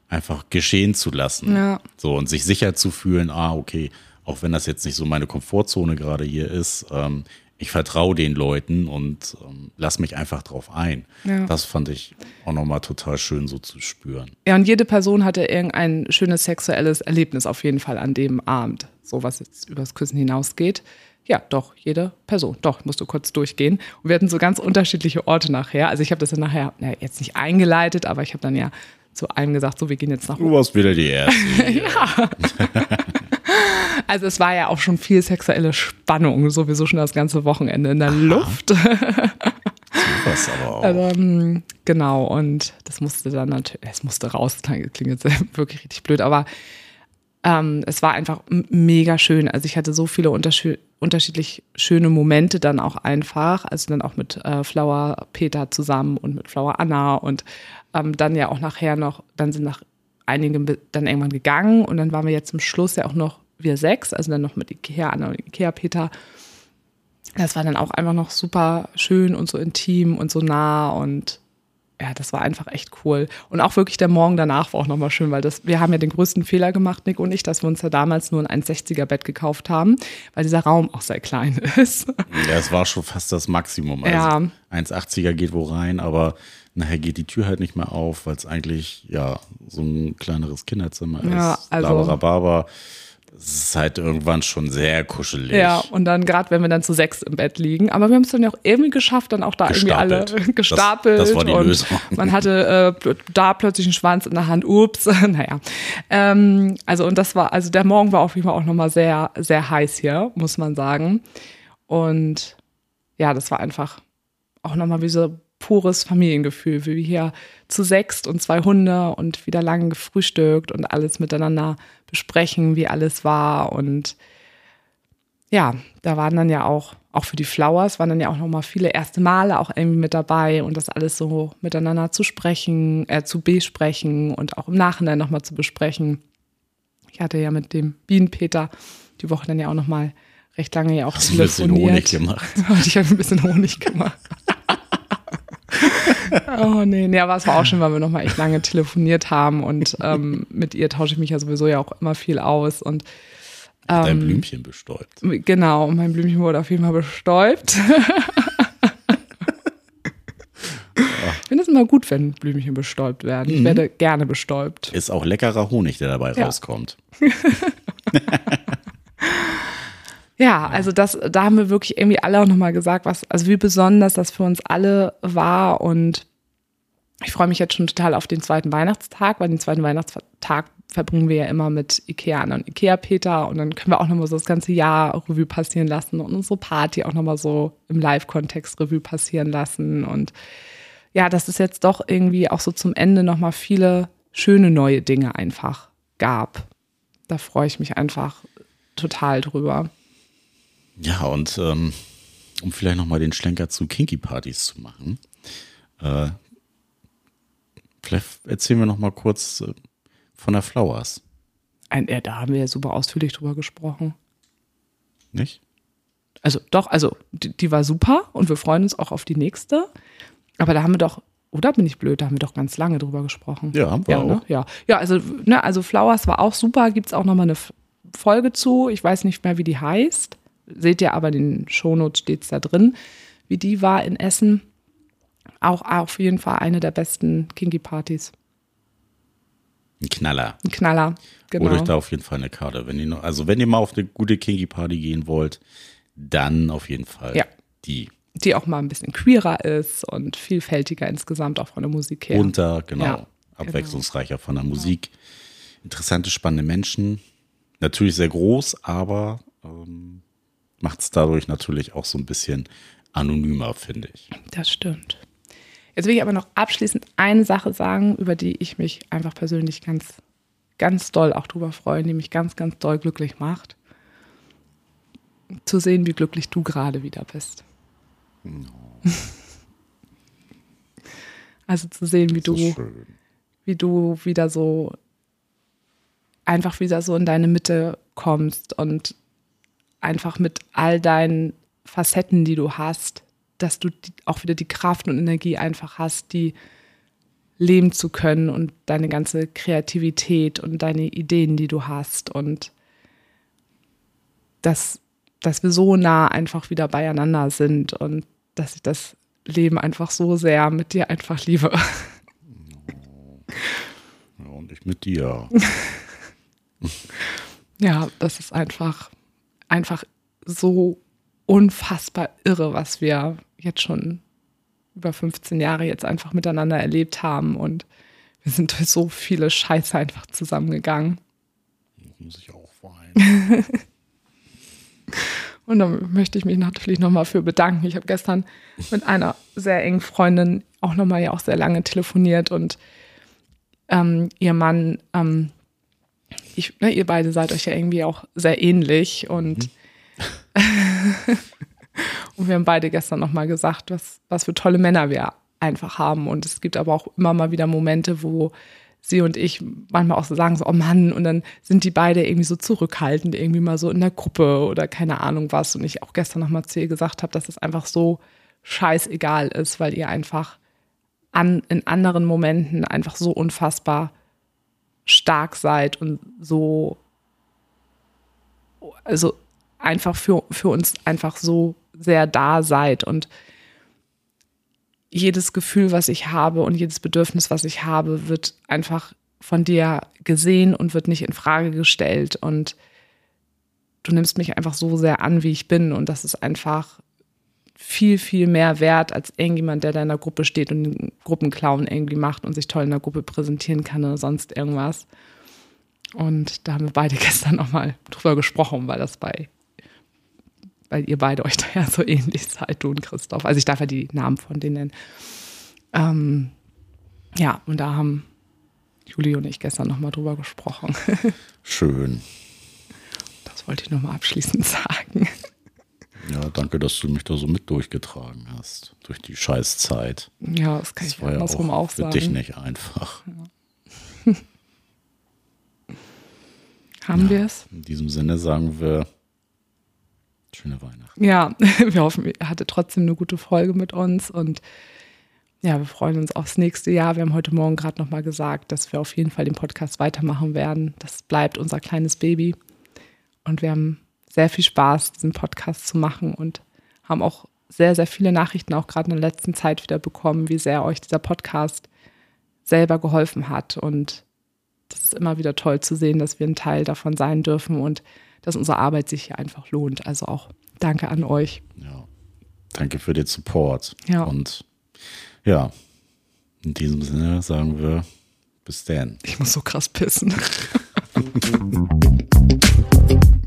einfach geschehen zu lassen. Ja. So und sich sicher zu fühlen, ah, okay, auch wenn das jetzt nicht so meine Komfortzone gerade hier ist, ähm, ich vertraue den Leuten und ähm, lass mich einfach drauf ein. Ja. Das fand ich auch nochmal total schön so zu spüren. Ja, und jede Person hatte irgendein schönes sexuelles Erlebnis auf jeden Fall an dem Abend. So was jetzt übers Küssen hinausgeht. Ja, doch, jede Person. Doch, musst du kurz durchgehen. Und wir hatten so ganz unterschiedliche Orte nachher. Also ich habe das dann nachher, na, jetzt nicht eingeleitet, aber ich habe dann ja zu einem gesagt, so, wir gehen jetzt nach Du warst wieder die Erste. ja. Also es war ja auch schon viel sexuelle Spannung, sowieso schon das ganze Wochenende in der Luft. Was aber auch. Also, genau, und das musste dann natürlich, es musste raus, das klingt jetzt wirklich richtig blöd, aber ähm, es war einfach mega schön. Also ich hatte so viele unterschied unterschiedlich schöne Momente dann auch einfach, also dann auch mit äh, Flower Peter zusammen und mit Flower Anna und ähm, dann ja auch nachher noch, dann sind nach einigen dann irgendwann gegangen und dann waren wir jetzt zum Schluss ja auch noch wir sechs, also dann noch mit Ikea Anna und Ikea Peter. Das war dann auch einfach noch super schön und so intim und so nah und ja, das war einfach echt cool. Und auch wirklich der Morgen danach war auch nochmal schön, weil das, wir haben ja den größten Fehler gemacht, Nick und ich, dass wir uns ja damals nur ein 1,60er Bett gekauft haben, weil dieser Raum auch sehr klein ist. Ja, es war schon fast das Maximum. Also Ja. 1,80er geht wo rein, aber nachher geht die Tür halt nicht mehr auf, weil es eigentlich ja so ein kleineres Kinderzimmer Ja, ist. also- Labarababa. Es ist halt irgendwann schon sehr kuschelig. Ja, und dann gerade, wenn wir dann zu sechs im Bett liegen. Aber wir haben es dann ja auch irgendwie geschafft, dann auch da irgendwie alle Gestapelt. gestapelt. Das- das war die und Lösung. Man hatte äh, da plötzlich einen Schwanz in der Hand. Ups, naja. Ähm, also und das war, also der Morgen war auf jeden Fall auch nochmal sehr, sehr heiß hier, muss man sagen. Und ja, das war einfach auch nochmal wie so pures Familiengefühl, wie wir hier zu sechst und zwei Hunde und wieder lange gefrühstückt und alles miteinander besprechen, wie alles war und ja, da waren dann ja auch, auch für die Flowers waren dann ja auch nochmal viele erste Male auch irgendwie mit dabei und das alles so miteinander zu sprechen, äh, zu besprechen und auch im Nachhinein nochmal zu besprechen. Ich hatte ja mit dem Bienenpeter die Woche dann ja auch nochmal recht lange ja auch Hast du ein bisschen telefoniert. Honig gemacht. Ich habe ein bisschen Honig gemacht. oh nee, nee, aber es war auch schön, weil wir nochmal echt lange telefoniert haben und ähm, mit ihr tausche ich mich ja sowieso ja auch immer viel aus und Dein Ähm, Blümchen bestäubt. Genau, mein Blümchen wurde auf jeden Fall bestäubt. ich finde es immer gut, wenn Blümchen bestäubt werden. Ich werde gerne bestäubt. Ist auch leckerer Honig, der dabei Ja. rauskommt. Ja, also das, da haben wir wirklich irgendwie alle auch nochmal gesagt, was, also wie besonders das für uns alle war und ich freue mich jetzt schon total auf den zweiten Weihnachtstag, weil den zweiten Weihnachtstag verbringen wir ja immer mit Ikea Anna und Ikea Peter und dann können wir auch nochmal so das ganze Jahr Revue passieren lassen und unsere Party auch nochmal so im Live-Kontext Revue passieren lassen und ja, dass es jetzt doch irgendwie auch so zum Ende nochmal viele schöne neue Dinge einfach gab. Da freue ich mich einfach total drüber. Ja, und ähm, um vielleicht nochmal den Schlenker zu Kinky-Partys zu machen, äh, vielleicht erzählen wir nochmal kurz äh, von der Flowers, Ein, ja, da haben wir ja super ausführlich drüber gesprochen. nicht? Also doch, also die, die war super und wir freuen uns auch auf die nächste. Aber da haben wir doch, oder bin ich blöd, da haben wir doch ganz lange drüber gesprochen. Ja, haben wir ja, ne? auch. ja. ja, also, ne, also Flowers war auch super, gibt es auch nochmal eine Folge zu. Ich weiß nicht mehr, wie die heißt. Seht ihr aber in den Shownotes steht es da drin, wie die war in Essen. Auch auf jeden Fall eine der besten Kinky-Partys. Ein Knaller. Ein Knaller. Genau. Holt euch da auf jeden Fall eine Karte. Wenn ihr noch, also wenn ihr mal auf eine gute Kinky-Party gehen wollt, dann auf jeden Fall Ja. die. die auch mal ein bisschen queerer ist und vielfältiger insgesamt auch von der Musik her. Bunter, genau. Ja, abwechslungsreicher von der Musik. Interessante, spannende Menschen. Natürlich sehr groß, aber ähm, macht es dadurch natürlich auch so ein bisschen anonymer, finde ich. Das stimmt. Jetzt will ich aber noch abschließend eine Sache sagen, über die ich mich einfach persönlich ganz, ganz doll auch drüber freue, die mich ganz, ganz doll glücklich macht. Zu sehen, wie glücklich du gerade wieder bist. Also zu sehen, wie du schön. wie du wieder so einfach wieder so in deine Mitte kommst und einfach mit all deinen Facetten, die du hast, dass du auch wieder die Kraft und Energie einfach hast, die leben zu können und deine ganze Kreativität und deine Ideen, die du hast und dass, dass wir so nah einfach wieder beieinander sind und dass ich das Leben einfach so sehr mit dir einfach liebe. Ja, und ich mit dir. ja, das ist einfach, einfach so unfassbar irre, was wir jetzt schon über 15 Jahre jetzt einfach miteinander erlebt haben und wir sind durch so viele Scheiße einfach zusammengegangen. Muss ich auch weinen. und dann möchte ich mich natürlich nochmal für bedanken. Ich habe gestern mit einer sehr engen Freundin auch nochmal ja auch sehr lange telefoniert und ähm, ihr Mann, ähm, ich, ne, ihr beide seid euch ja irgendwie auch sehr ähnlich und mhm. Und wir haben beide gestern nochmal gesagt, was, was für tolle Männer wir einfach haben. Und es gibt aber auch immer mal wieder Momente, wo sie und ich manchmal auch so sagen, so, oh Mann, und dann sind die beide irgendwie so zurückhaltend, irgendwie mal so in der Gruppe oder keine Ahnung was. Und ich auch gestern nochmal zu ihr gesagt habe, dass es einfach so scheißegal ist, weil ihr einfach an, in anderen Momenten einfach so unfassbar stark seid und so, also einfach für, für uns einfach so sehr da seid und jedes Gefühl, was ich habe und jedes Bedürfnis, was ich habe, wird einfach von dir gesehen und wird nicht in Frage gestellt. Und du nimmst mich einfach so sehr an, wie ich bin. Und das ist einfach viel, viel mehr wert als irgendjemand, der da in der Gruppe steht und einen Gruppenclown irgendwie macht und sich toll in der Gruppe präsentieren kann oder sonst irgendwas. Und da haben wir beide gestern nochmal drüber gesprochen, weil das bei weil ihr beide euch da ja so ähnlich seid, du und Christoph. Also ich darf ja die Namen von denen nennen. Ähm, ja, und da haben Juli und ich gestern nochmal drüber gesprochen. Schön. Das wollte ich nochmal abschließend sagen. Ja, danke, dass du mich da so mit durchgetragen hast, durch die Scheißzeit. Ja, das kann das ich war andersrum ja auch, auch für sagen. dich nicht einfach. Ja. Haben ja, wir es? In diesem Sinne sagen wir Schöne Weihnachten. Ja, wir hoffen, ihr hattet trotzdem eine gute Folge mit uns und ja, wir freuen uns aufs nächste Jahr. Wir haben heute Morgen gerade nochmal gesagt, dass wir auf jeden Fall den Podcast weitermachen werden. Das bleibt unser kleines Baby. Und wir haben sehr viel Spaß, diesen Podcast zu machen und haben auch sehr, sehr viele Nachrichten auch gerade in der letzten Zeit wieder bekommen, wie sehr euch dieser Podcast selber geholfen hat. Und das ist immer wieder toll zu sehen, dass wir ein Teil davon sein dürfen und dass unsere Arbeit sich hier einfach lohnt. Also auch danke an euch. Ja. Danke für den Support. Ja. Und ja, in diesem Sinne sagen wir bis dann. Ich muss so krass pissen.